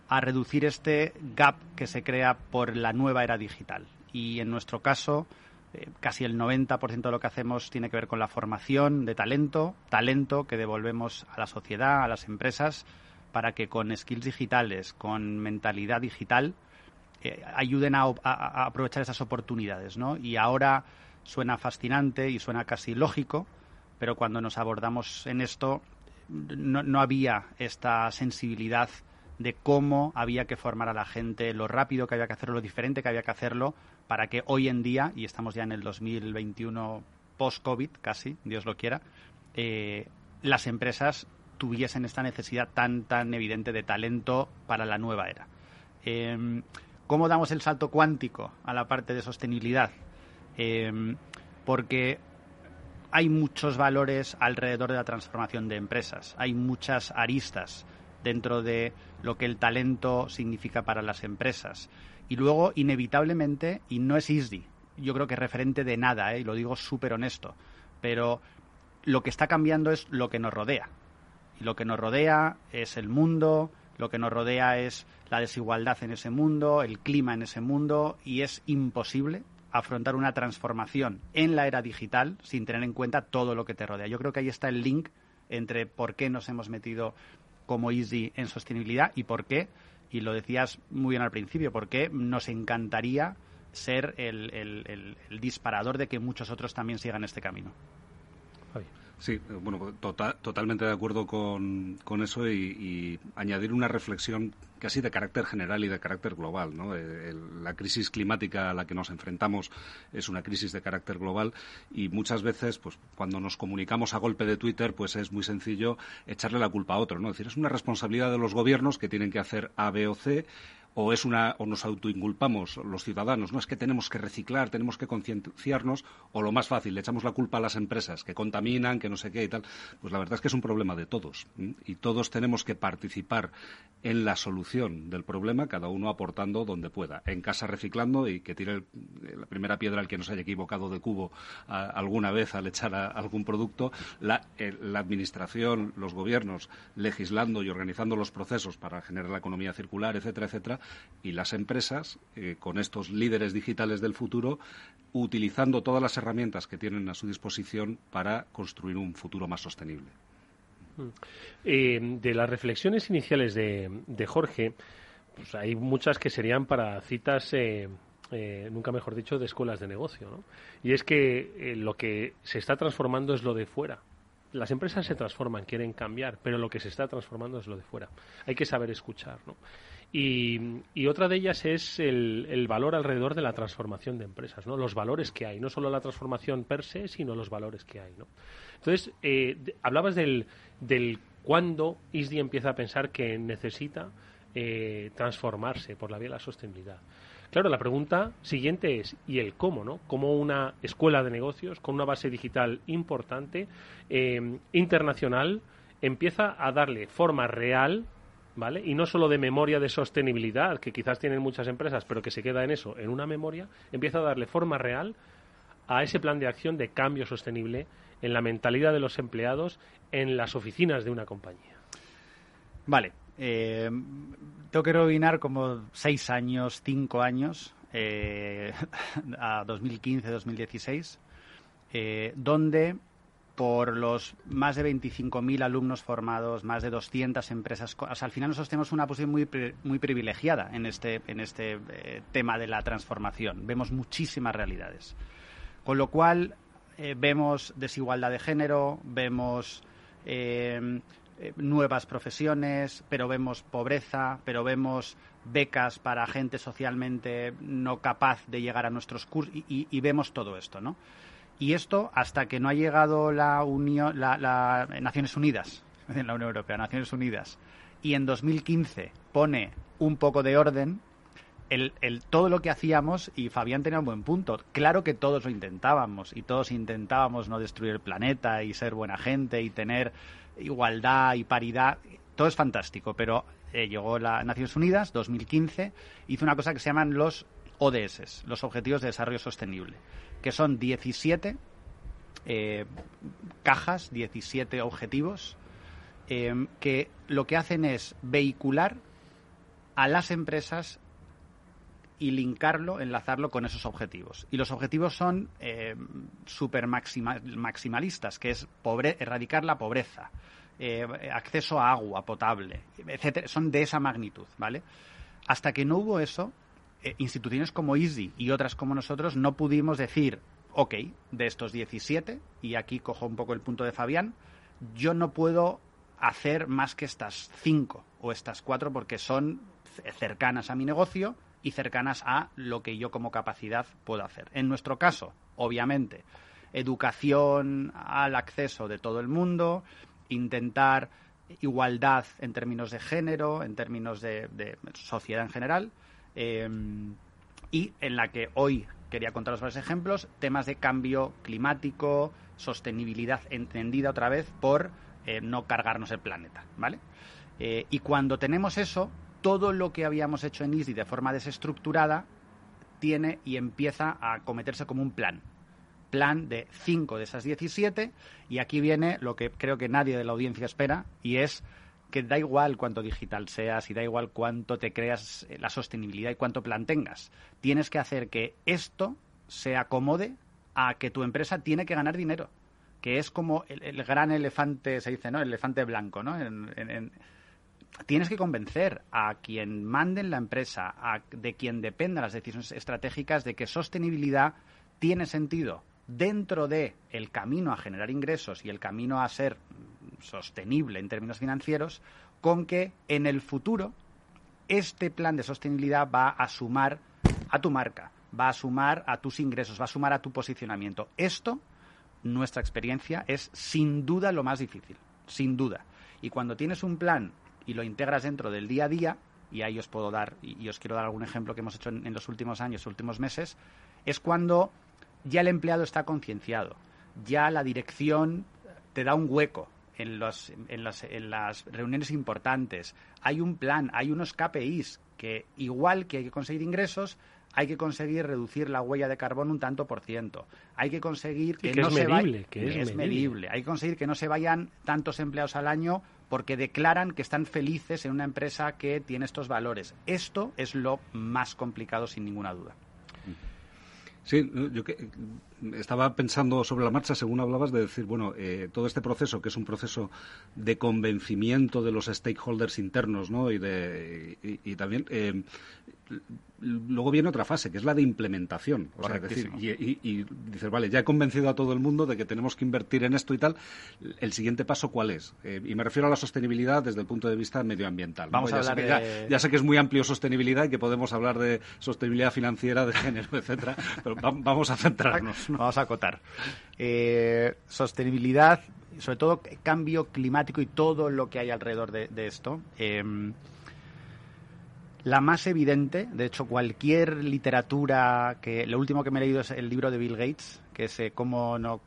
a reducir este gap que se crea por la nueva era digital. Y en nuestro caso, eh, casi el 90% de lo que hacemos tiene que ver con la formación de talento, talento que devolvemos a la sociedad, a las empresas, para que con skills digitales, con mentalidad digital, eh, ayuden a, aprovechar esas oportunidades. ¿no? Y ahora suena fascinante y suena casi lógico, pero cuando nos abordamos en esto no, no había esta sensibilidad de cómo había que formar a la gente, lo rápido que había que hacerlo, lo diferente que había que hacerlo, para que hoy en día, y estamos ya en el 2021 post-COVID, casi, Dios lo quiera, eh, las empresas tuviesen esta necesidad tan, tan evidente de talento para la nueva era. Em, ¿Cómo damos el salto cuántico a la parte de sostenibilidad? Em, porque hay muchos valores alrededor de la transformación de empresas, hay muchas aristas dentro de lo que el talento significa para las empresas. Y luego, inevitablemente, y no es easy, yo creo que referente de nada, ¿eh? y lo digo súper honesto, pero lo que está cambiando es lo que nos rodea. Y lo que nos rodea es el mundo, lo que nos rodea es la desigualdad en ese mundo, el clima en ese mundo, y es imposible afrontar una transformación en la era digital sin tener en cuenta todo lo que te rodea. Yo creo que ahí está el link entre por qué nos hemos metido como Easy en sostenibilidad y por qué y lo decías muy bien al principio, porque nos encantaría ser el, disparador de que muchos otros también sigan este camino. Sí, bueno, tota-, totalmente de acuerdo con, eso y, añadir una reflexión casi de carácter general y de carácter global. ¿no? Eh, la crisis climática a la que nos enfrentamos es una crisis de carácter global y muchas veces, pues cuando nos comunicamos a golpe de Twitter, pues es muy sencillo echarle la culpa a otro. ¿no? Es decir, es una responsabilidad de los gobiernos que tienen que hacer A, B o C o es una o nos autoinculpamos los ciudadanos, no es que tenemos que reciclar, tenemos que concienciarnos o lo más fácil, le echamos la culpa a las empresas que contaminan, que no sé qué y tal, pues la verdad es que es un problema de todos y todos tenemos que participar en la solución del problema, cada uno aportando donde pueda, en casa reciclando y que tire la primera piedra al que no se haya equivocado de cubo alguna vez al echar algún producto, la, la administración, los gobiernos legislando y organizando los procesos para generar la economía circular, etcétera, etcétera, y las empresas, eh, con estos líderes digitales del futuro, utilizando todas las herramientas que tienen a su disposición para construir un futuro más sostenible. Mm. Eh, de las reflexiones iniciales de, Jorge, pues hay muchas que serían para citas, eh, nunca mejor dicho, de escuelas de negocio. ¿no? Y es que lo que se está transformando es lo de fuera. Las empresas se transforman, quieren cambiar, pero lo que se está transformando es lo de fuera. Hay que saber escuchar. ¿no? Y, otra de ellas es el, valor alrededor de la transformación de empresas, ¿no? Los valores que hay, no solo la transformación per se, sino los valores que hay, ¿no? Entonces, eh, hablabas del, del cuándo ISDI empieza a pensar que necesita eh, transformarse por la vía de la sostenibilidad. Claro, la pregunta siguiente es, ¿y el cómo, no? ¿Cómo una escuela de negocios con una base digital importante, eh, internacional, empieza a darle forma real ¿vale? Y no solo de memoria de sostenibilidad, que quizás tienen muchas empresas, pero que se queda en eso, en una memoria, empieza a darle forma real a ese plan de acción de cambio sostenible en la mentalidad de los empleados en las oficinas de una compañía. Vale. Eh, tengo que rebobinar como seis años, cinco años, eh, a 2015-2016, eh, donde por los más de 25.000 alumnos formados, más de 200 empresas. al final nosotros tenemos una posición muy, muy privilegiada en este, en este eh, tema de la transformación. Vemos muchísimas realidades. Con lo cual, eh, vemos desigualdad de género, vemos em, eh, nuevas profesiones, pero vemos pobreza, pero vemos becas para gente socialmente no capaz de llegar a nuestros cursos y vemos todo esto, ¿no? Y esto hasta que no ha llegado la, Unión, la, Naciones Unidas, la Unión Europea, Naciones Unidas, y en 2015 pone un poco de orden, el, el, todo lo que hacíamos, y Fabián tenía un buen punto, claro que todos lo intentábamos, y todos intentábamos no destruir el planeta y ser buena gente y tener igualdad y paridad, todo es fantástico, pero eh, llegó la Naciones Unidas, 2015, hizo una cosa que se llaman los ODS, los Objetivos de Desarrollo Sostenible, que son 17 eh, cajas, 17 objetivos, eh, que lo que hacen es vehicular a las empresas y linkarlo, enlazarlo con esos objetivos. Y los objetivos son eh, super maximalistas, que es erradicar la pobreza, eh, acceso a agua potable, etcétera. Son de esa magnitud, ¿vale? Hasta que no hubo eso, eh, instituciones como Easy y otras como nosotros no pudimos decir, ok, de estos 17, y aquí cojo un poco el punto de Fabián, yo no puedo hacer más que estas cinco o estas cuatro porque son cercanas a mi negocio y cercanas a lo que yo como capacidad puedo hacer. En nuestro caso, obviamente, educación al acceso de todo el mundo, intentar igualdad en términos de género, en términos de, sociedad en general, em, y en la que hoy quería contaros varios ejemplos, temas de cambio climático, sostenibilidad entendida otra vez por eh, no cargarnos el planeta, ¿vale? Eh, y cuando tenemos eso, todo lo que habíamos hecho en Easy de forma desestructurada tiene y empieza a cometerse como un plan. Plan de 5 de esas 17 y aquí viene lo que creo que nadie de la audiencia espera y es que da igual cuánto digital seas y da igual cuánto te creas la sostenibilidad y cuánto plan tengas. Tienes que hacer que esto se acomode a que tu empresa tiene que ganar dinero, que es como el, gran elefante, se dice, ¿no? El elefante blanco, ¿no? en, tienes que convencer a quien mande en la empresa, a, de quien dependan las decisiones estratégicas, de que sostenibilidad tiene sentido dentro de el camino a generar ingresos y el camino a ser sostenible en términos financieros, con que en el futuro este plan de sostenibilidad va a sumar a tu marca, va a sumar a tus ingresos, va a sumar a tu posicionamiento. Esto, nuestra experiencia, es sin duda lo más difícil, sin duda. Y cuando tienes un plan y lo integras dentro del día a día, y ahí os puedo dar, y os quiero dar algún ejemplo que hemos hecho en, los últimos años, últimos meses, es cuando ya el empleado está concienciado, ya la dirección te da un hueco en, los, en, las, en las reuniones importantes, hay un plan, hay unos KPIs que igual que hay que conseguir ingresos, hay que conseguir reducir la huella de carbono un tanto por ciento. Hay que conseguir que, no se medible, que es, medible. Hay que conseguir que no se vayan tantos empleados al año porque declaran que están felices en una empresa que tiene estos valores. Esto es lo más complicado, sin ninguna duda. Sí, yo que, estaba pensando sobre la marcha, según hablabas, de decir, bueno, eh, todo este proceso, que es un proceso de convencimiento de los stakeholders internos, ¿no? Y, de, y, también eh, luego viene otra fase, que es la de implementación. O sea, decir, y, dices, vale, ya he convencido a todo el mundo de que tenemos que invertir en esto y tal. ¿El siguiente paso cuál es? Eh, y me refiero a la sostenibilidad desde el punto de vista medioambiental. Vamos ya, a sé que, ya, sé que es muy amplio sostenibilidad y que podemos hablar de sostenibilidad financiera, de género, etcétera, pero vamos a centrarnos. Vamos a acotar. Eh, sostenibilidad, sobre todo cambio climático y todo lo que hay alrededor de, esto. Em, la más evidente, de hecho, cualquier literatura que lo último que me he leído es el libro de Bill Gates, que es eh, cómo no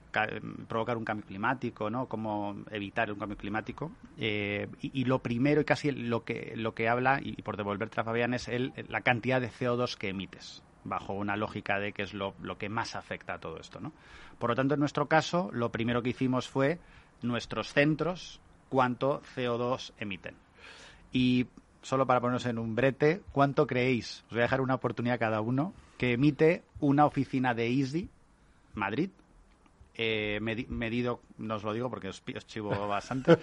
provocar un cambio climático, ¿no? Cómo evitar un cambio climático. Eh, y, lo primero y casi lo que lo que habla y, por devolverte a Fabián es el, la cantidad de CO2 que emites bajo una lógica de que es lo, que más afecta a todo esto, ¿no? Por lo tanto, en nuestro caso, lo primero que hicimos fue nuestros centros, cuánto CO2 emiten. Y solo para ponernos en un brete, ¿cuánto creéis? Os voy a dejar una oportunidad a cada uno que emite una oficina de Easy Madrid eh, medido, no os lo digo porque os, chivo bastante,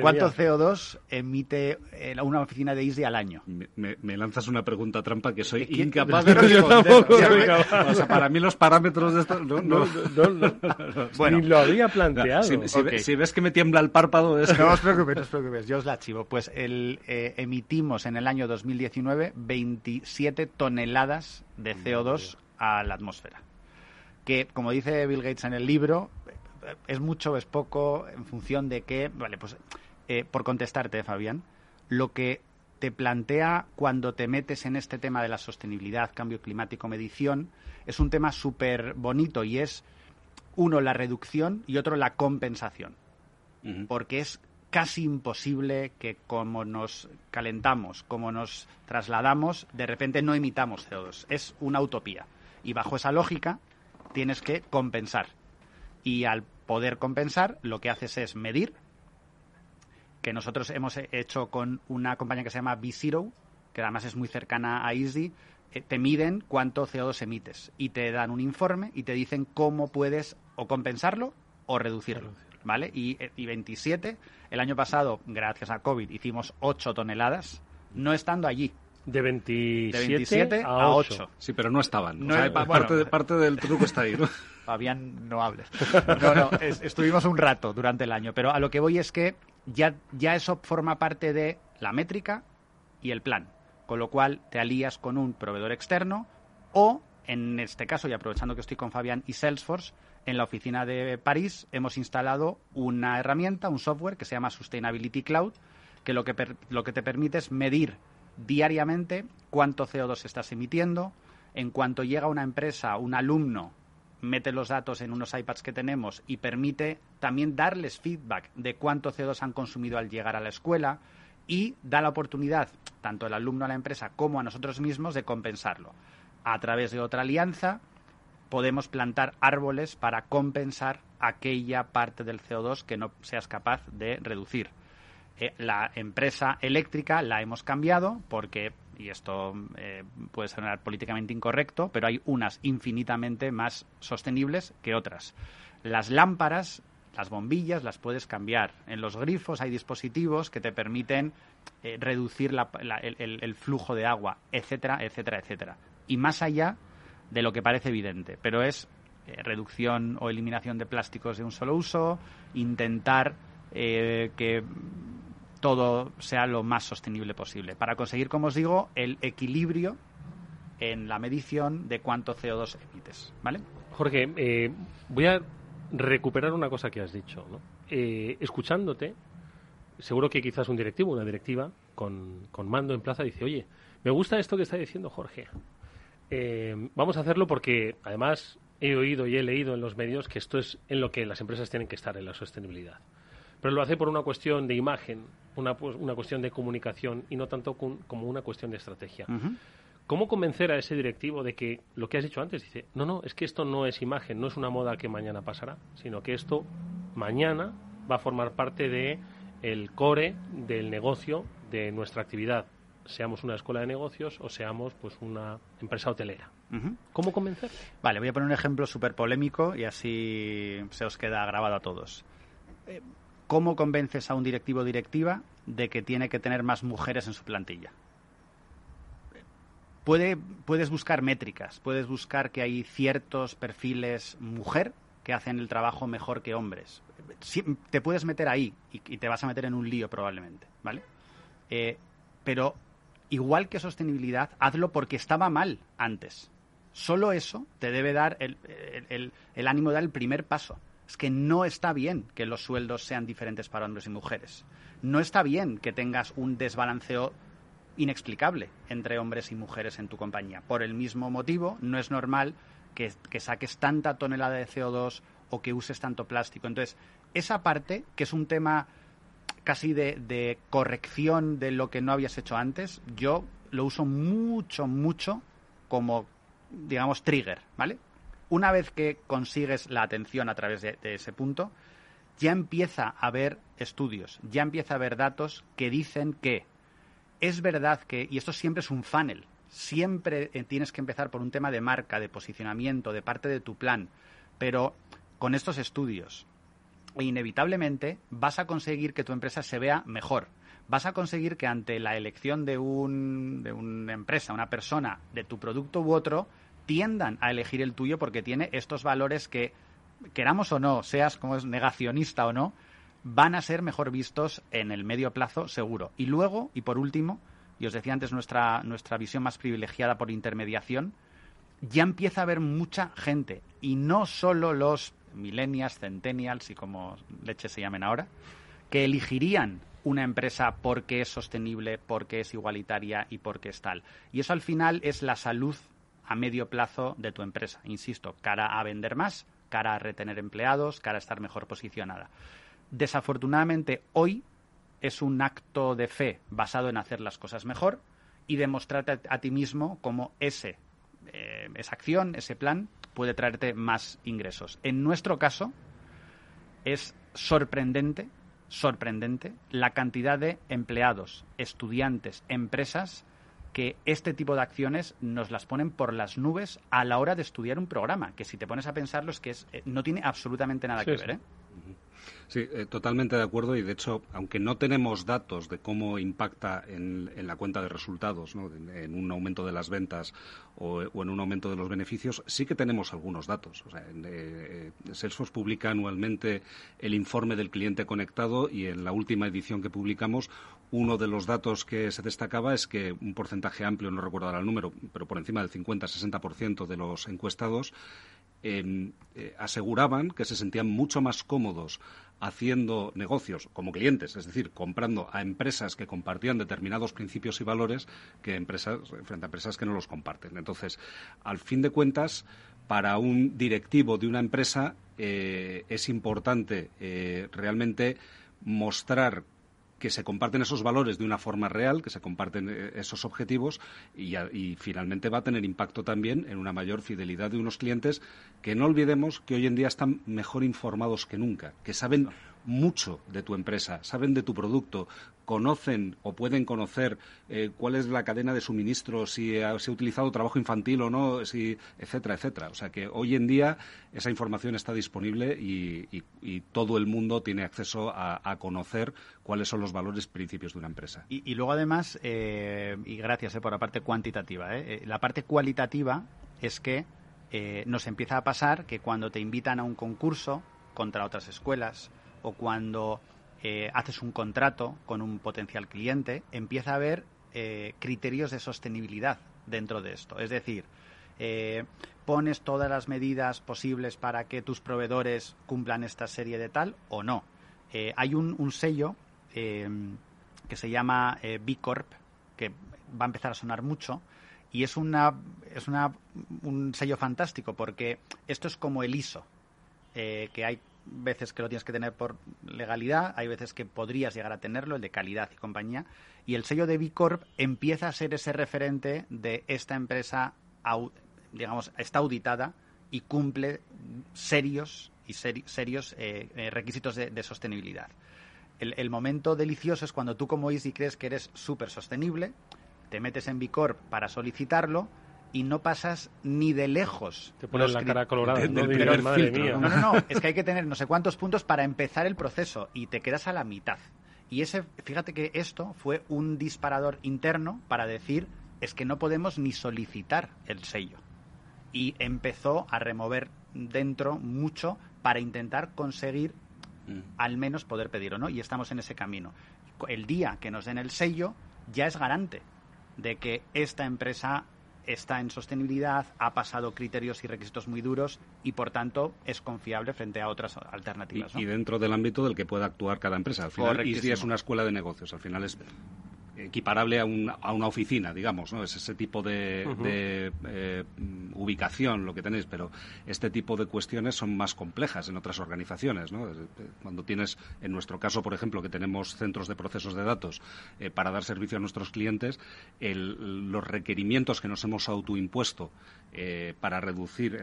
¿cuánto CO2 emite eh, una oficina de ISDI al año? Me, lanzas una pregunta trampa que soy incapaz de responder. o sea, para mí los parámetros de esto... No, no, bueno, Ni lo había planteado. Si, ves que me tiembla el párpado... Es... No os preocupéis, no os preocupéis, yo os la chivo. Pues el, eh, emitimos en el año 2019 27 toneladas de CO2 a la atmósfera que, como dice Bill Gates en el libro, es mucho, es poco, en función de qué. Vale, pues eh, por contestarte, Fabián, lo que te plantea cuando te metes en este tema de la sostenibilidad, cambio climático, medición, es un tema súper bonito y es, uno, la reducción y otro, la compensación. Porque es casi imposible que como nos calentamos, como nos trasladamos, de repente no emitamos CO2. Es una utopía. Y bajo esa lógica tienes que compensar. Y al poder compensar, lo que haces es medir, que nosotros hemos hecho con una compañía que se llama B0, que además es muy cercana a Easy, eh, te miden cuánto CO2 emites y te dan un informe y te dicen cómo puedes o compensarlo o reducirlo. ¿Vale? Y, eh, y 27, el año pasado, gracias a COVID, hicimos 8 toneladas, no estando allí, de 27, de 27 a, 8. Sí, pero no estaban. No, parte, parte, del truco está ahí, ¿no? Fabián, no hables. No, no, estuvimos un rato durante el año, pero a lo que voy es que ya, ya eso forma parte de la métrica y el plan, con lo cual te alías con un proveedor externo o, en este caso, y aprovechando que estoy con Fabián y Salesforce, en la oficina de París hemos instalado una herramienta, un software que se llama Sustainability Cloud, que lo que, lo que te permite es medir diariamente cuánto CO2 estás emitiendo. En cuanto llega una empresa, un alumno mete los datos en unos iPads que tenemos y permite también darles feedback de cuánto CO2 han consumido al llegar a la escuela y da la oportunidad, tanto al alumno a la empresa como a nosotros mismos, de compensarlo. A través de otra alianza podemos plantar árboles para compensar aquella parte del CO2 que no seas capaz de reducir. Eh, la empresa eléctrica la hemos cambiado porque y esto eh, puede sonar políticamente incorrecto, pero hay unas infinitamente más sostenibles que otras. Las lámparas, las bombillas, las puedes cambiar. En los grifos hay dispositivos que te permiten eh, reducir el, flujo de agua, etcétera, etcétera, etcétera. Y más allá de lo que parece evidente, pero es eh, reducción o eliminación de plásticos de un solo uso, intentar que todo sea lo más sostenible posible, para conseguir, como os digo, el equilibrio en la medición de cuánto CO2 emites. ¿Vale? Jorge, eh, voy a recuperar una cosa que has dicho. Eh, escuchándote, seguro que quizás un directivo, una directiva, con, mando en plaza, dice, oye, me gusta esto que está diciendo Jorge. Eh, vamos a hacerlo porque, además, he oído y he leído en los medios que esto es en lo que las empresas tienen que estar, en la sostenibilidad pero lo hace por una cuestión de imagen, una, pues, una cuestión de comunicación y no tanto como una cuestión de estrategia. ¿Cómo convencer a ese directivo de que lo que has dicho antes dice, no, no, es que esto no es imagen, no es una moda que mañana pasará, sino que esto mañana va a formar parte de el core del negocio de nuestra actividad, seamos una escuela de negocios o seamos pues una empresa hotelera. ¿Cómo convencer? Vale, voy a poner un ejemplo súper polémico y así se os queda grabado a todos. Eh, ¿Cómo convences a un directivo o directiva de que tiene que tener más mujeres en su plantilla? Puede, puedes buscar métricas, puedes buscar que hay ciertos perfiles mujer que hacen el trabajo mejor que hombres. te puedes meter ahí y, te vas a meter en un lío probablemente, ¿vale? Eh, pero igual que sostenibilidad, hazlo porque estaba mal antes. Solo eso te debe dar el, el ánimo de dar el primer paso es que no está bien que los sueldos sean diferentes para hombres y mujeres. No está bien que tengas un desbalanceo inexplicable entre hombres y mujeres en tu compañía. Por el mismo motivo, no es normal que, saques tanta tonelada de CO2 o que uses tanto plástico. Entonces, esa parte, que es un tema casi de, de corrección de lo que no habías hecho antes, yo lo uso mucho, mucho como, digamos, trigger, ¿vale? Una vez que consigues la atención a través de, ese punto, ya empieza a haber estudios, ya empieza a haber datos que dicen que es verdad que, y esto siempre es un funnel, siempre eh, tienes que empezar por un tema de marca, de posicionamiento, de parte de tu plan, pero con estos estudios, inevitablemente vas a conseguir que tu empresa se vea mejor. Vas a conseguir que ante la elección de, un, de una empresa, una persona, de tu producto u otro, tiendan a elegir el tuyo porque tiene estos valores que, queramos o no, seas como es negacionista o no, van a ser mejor vistos en el medio plazo seguro. Y luego, y por último, y os decía antes nuestra, nuestra visión más privilegiada por intermediación, ya empieza a haber mucha gente, y no solo los millennials, centennials y como leche se llamen ahora, que elegirían una empresa porque es sostenible, porque es igualitaria y porque es tal. Y eso al final es la salud a medio plazo de tu empresa. Insisto, cara a vender más, cara a retener empleados, cara a estar mejor posicionada. Desafortunadamente, hoy es un acto de fe basado en hacer las cosas mejor y demostrarte a, ti mismo cómo ese, eh, esa acción, ese plan, puede traerte más ingresos. En nuestro caso, es sorprendente sorprendente la cantidad de empleados, estudiantes, empresas que este tipo de acciones nos las ponen por las nubes a la hora de estudiar un programa, que si te pones a pensarlo es que es, eh, no tiene absolutamente nada que ver. ¿eh? Sí, eh, totalmente de acuerdo y de hecho, aunque no tenemos datos de cómo impacta en, la cuenta de resultados, en un aumento de las ventas o, en un aumento de los beneficios, sí que tenemos algunos datos. O sea, eh, Salesforce publica anualmente el informe del cliente conectado y en la última edición que publicamos uno de los datos que se destacaba es que un porcentaje amplio, no recuerdo ahora el número, pero por encima del 50-60% de los encuestados eh, aseguraban que se sentían mucho más cómodos haciendo negocios como clientes, es decir, comprando a empresas que compartían determinados principios y valores que empresas frente a empresas que no los comparten. Entonces, al fin de cuentas, para un directivo de una empresa eh, es importante eh, realmente mostrar que se comparten esos valores de una forma real, que se comparten eh, esos objetivos y, y, finalmente va a tener impacto también en una mayor fidelidad de unos clientes que no olvidemos que hoy en día están mejor informados que nunca, que saben mucho de tu empresa, saben de tu producto, conocen o pueden conocer eh, cuál es la cadena de suministro, si se ha utilizado trabajo infantil o no, etcétera, etcétera. O sea que hoy en día esa información está disponible y, todo el mundo tiene acceso a, conocer cuáles son los valores principios de una empresa. Y, luego además, eh, y gracias eh, por la parte cuantitativa, la parte cualitativa es que nos empieza a pasar que cuando te invitan a un concurso contra otras escuelas, o cuando eh, haces un contrato con un potencial cliente, empieza a haber eh, criterios de sostenibilidad dentro de esto. Es decir, eh, pones todas las medidas posibles para que tus proveedores cumplan esta serie de tal o no. hay un, sello que se llama B Corp, que va a empezar a sonar mucho, y es, una, es una, un sello fantástico porque esto es como el ISO, que hay veces que lo tienes que tener por legalidad, hay veces que podrías llegar a tenerlo, el de calidad y compañía, y el sello de B Corp empieza a ser ese referente de esta empresa, digamos, está auditada y cumple serios y serios eh, eh, requisitos de, sostenibilidad. El, momento delicioso es cuando tú como Easy crees que eres súper sostenible, te metes en B Corp para solicitarlo, y no pasas ni de lejos. Te pones la cara colorada. ¿no? no, no, no, es que hay que tener no sé cuántos puntos para empezar el proceso y te quedas a la mitad. Y ese, fíjate que esto fue un disparador interno para decir es que no podemos ni solicitar el sello. Y empezó a remover dentro mucho para intentar conseguir mm. al menos poder pedirlo, ¿no? Y estamos en ese camino. El día que nos den el sello ya es garante de que esta empresa está en sostenibilidad, ha pasado criterios y requisitos muy duros y, por tanto, es confiable frente a otras alternativas. Y, dentro del ámbito del que pueda actuar cada empresa. Al final, es una escuela de negocios. Al final es equiparable a, a, una oficina, digamos, ¿no? Es ese tipo de, eh, ubicación lo que tenéis, pero este tipo de cuestiones son más complejas en otras organizaciones, ¿no? Cuando tienes, en nuestro caso, por ejemplo, que tenemos centros de procesos de datos eh, para dar servicio a nuestros clientes, los requerimientos que nos hemos autoimpuesto eh, para reducir,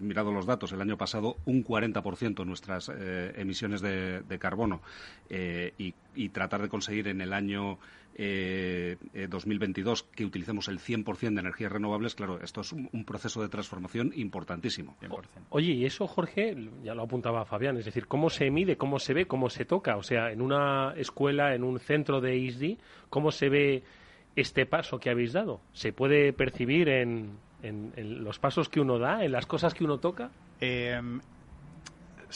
mirado los datos, el año pasado un 40% nuestras emisiones de, carbono y, y tratar de conseguir en el año eh, 2022 eh, que utilicemos el 100% de energías renovables, claro, esto es un, proceso de transformación importantísimo. Oye, y eso, Jorge, ya lo apuntaba Fabián, es decir, ¿cómo se mide, cómo se ve, cómo se toca? O sea, en una escuela, en un centro de ISD, ¿cómo se ve este paso que habéis dado? ¿Se puede percibir en, en, los pasos que uno da, en las cosas que uno toca? Eh,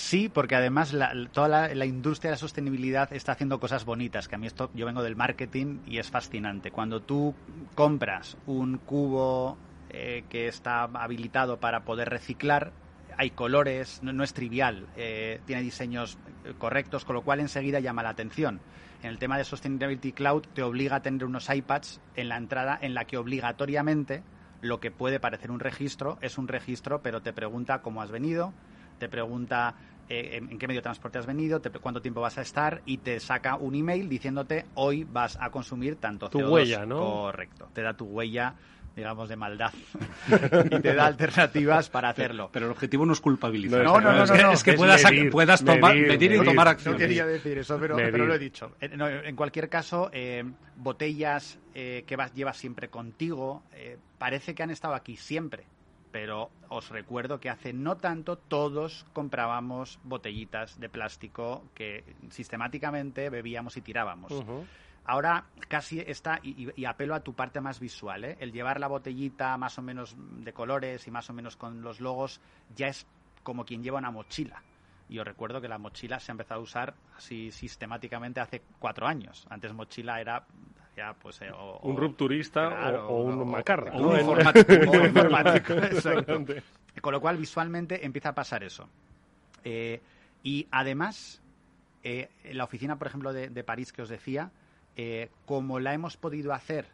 Sí, porque además toda la, industria de la sostenibilidad está haciendo cosas bonitas, que a mí esto, yo vengo del marketing y es fascinante. Cuando tú compras un cubo eh, que está habilitado para poder reciclar, hay colores, no, es trivial, eh, tiene diseños correctos, con lo cual enseguida llama la atención. En el tema de Sustainability Cloud te obliga a tener unos iPads en la entrada en la que obligatoriamente lo que puede parecer un registro es un registro, pero te pregunta cómo has venido, te pregunta eh, en qué medio de transporte has venido, cuánto tiempo vas a estar y te saca un email diciéndote hoy vas a consumir tanto tu huella, ¿no? Correcto, te da tu huella digamos, de maldad y te da alternativas para hacerlo. Pero el objetivo no es culpabilizar. No, no, no, es, que, puedas, puedas tomar, medir, y tomar acción. No quería decir eso, pero, lo he dicho. En, cualquier caso, eh, botellas eh, que vas, llevas siempre contigo, parece que han estado aquí siempre pero os recuerdo que hace no tanto todos comprábamos botellitas de plástico que sistemáticamente bebíamos y tirábamos. Ahora casi está, y, apelo a tu parte más visual, ¿eh? el llevar la botellita más o menos de colores y más o menos con los logos ya es como quien lleva una mochila. Y os recuerdo que la mochila se ha empezado a usar así sistemáticamente hace cuatro años. Antes mochila era ya pues eh, un rupturista o, un macarra. Un informático. Con lo cual visualmente empieza a pasar eso. Eh, y además, eh, la oficina, por ejemplo, de, de París que os decía, como la hemos podido hacer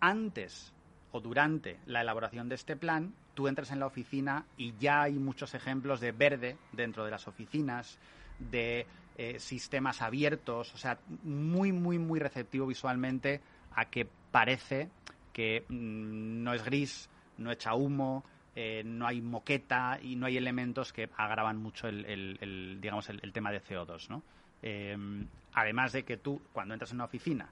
antes o durante la elaboración de este plan, tú entras en la oficina y ya hay muchos ejemplos de verde dentro de las oficinas, de eh, sistemas abiertos, o sea, muy, muy, muy receptivo visualmente a que parece que mm, no es gris, no echa humo, eh, no hay moqueta y no hay elementos que agravan mucho el, digamos, el, tema de CO2, ¿no? Eh, además de que tú, cuando entras en una oficina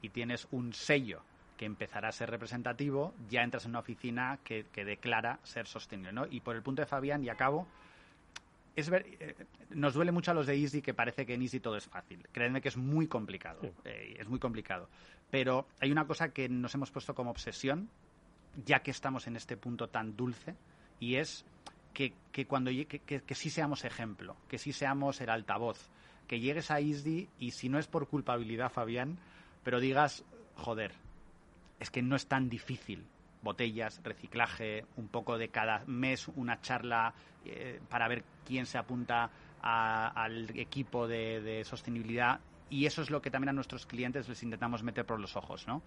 y tienes un sello que empezará a ser representativo, ya entras en una oficina que, declara ser sostenible. ¿no? Y por el punto de Fabián, y acabo, es ver, eh, nos duele mucho a los de Easy que parece que en Easy todo es fácil. Créanme que es muy complicado, eh, es muy complicado. Pero hay una cosa que nos hemos puesto como obsesión, ya que estamos en este punto tan dulce, y es que, que cuando que, que, sí seamos ejemplo, que sí seamos el altavoz, que llegues a Easy y si no es por culpabilidad, Fabián, pero digas, joder, es que no es tan difícil. Botellas, reciclaje, un poco de cada mes una charla eh, para ver quién se apunta al equipo de, sostenibilidad y eso es lo que también a nuestros clientes les intentamos meter por los ojos, ¿no?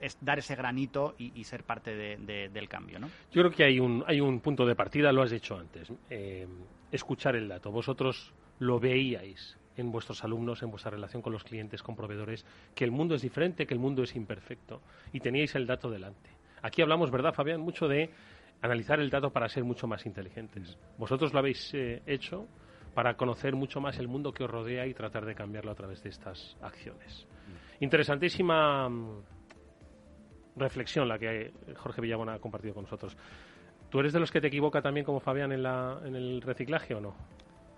Es dar ese granito y, ser parte del cambio, ¿no? Yo creo que hay un, hay un punto de partida, lo has dicho antes, eh, escuchar el dato. Vosotros lo veíais, en vuestros alumnos, en vuestra relación con los clientes, con proveedores, que el mundo es diferente, que el mundo es imperfecto y teníais el dato delante. Aquí hablamos, ¿verdad, Fabián? Mucho de analizar el dato para ser mucho más inteligentes. Vosotros lo habéis eh, hecho para conocer mucho más el mundo que os rodea y tratar de cambiarlo a través de estas acciones. Interesantísima mm, reflexión la que Jorge Villabona ha compartido con nosotros. ¿Tú eres de los que te equivoca también como Fabián en, la, en el reciclaje o no?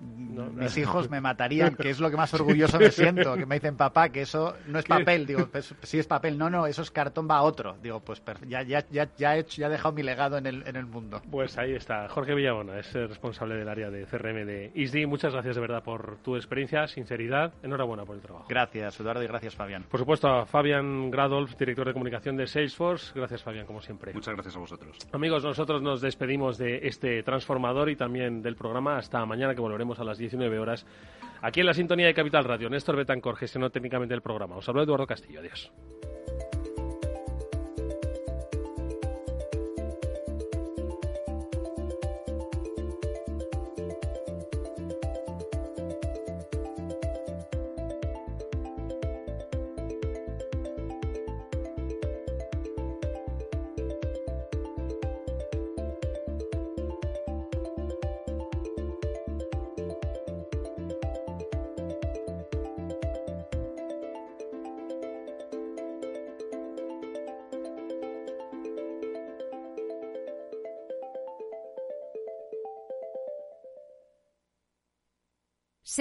Mis hijos me matarían, que es lo que más orgulloso me siento, que me dicen, papá, que eso no es papel. Digo, pues, sí es papel. No, no, eso es cartón, va a otro. Digo, pues ya, ya, ya, ya, he, hecho, ya he dejado mi legado en el, en el mundo. Pues ahí está. Jorge Villabona es el responsable del área de CRM de ISDI. Muchas gracias de verdad por tu experiencia, sinceridad. Enhorabuena por el trabajo. Gracias, Eduardo, y gracias, Fabián. Por supuesto, a Fabián Gradolf, director de comunicación de Salesforce. Gracias, Fabián, como siempre. Muchas gracias a vosotros. Amigos, nosotros nos despedimos de este transformador y también del programa. Hasta mañana, que volveremos a las 19 horas aquí en la sintonía de Capital Radio. Néstor Betancor gestionó técnicamente el programa. Os hablo Eduardo Castillo. Adiós.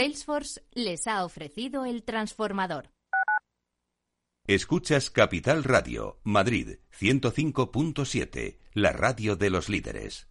Salesforce les ha ofrecido el transformador. Escuchas Capital Radio, Madrid 105.7, la radio de los líderes.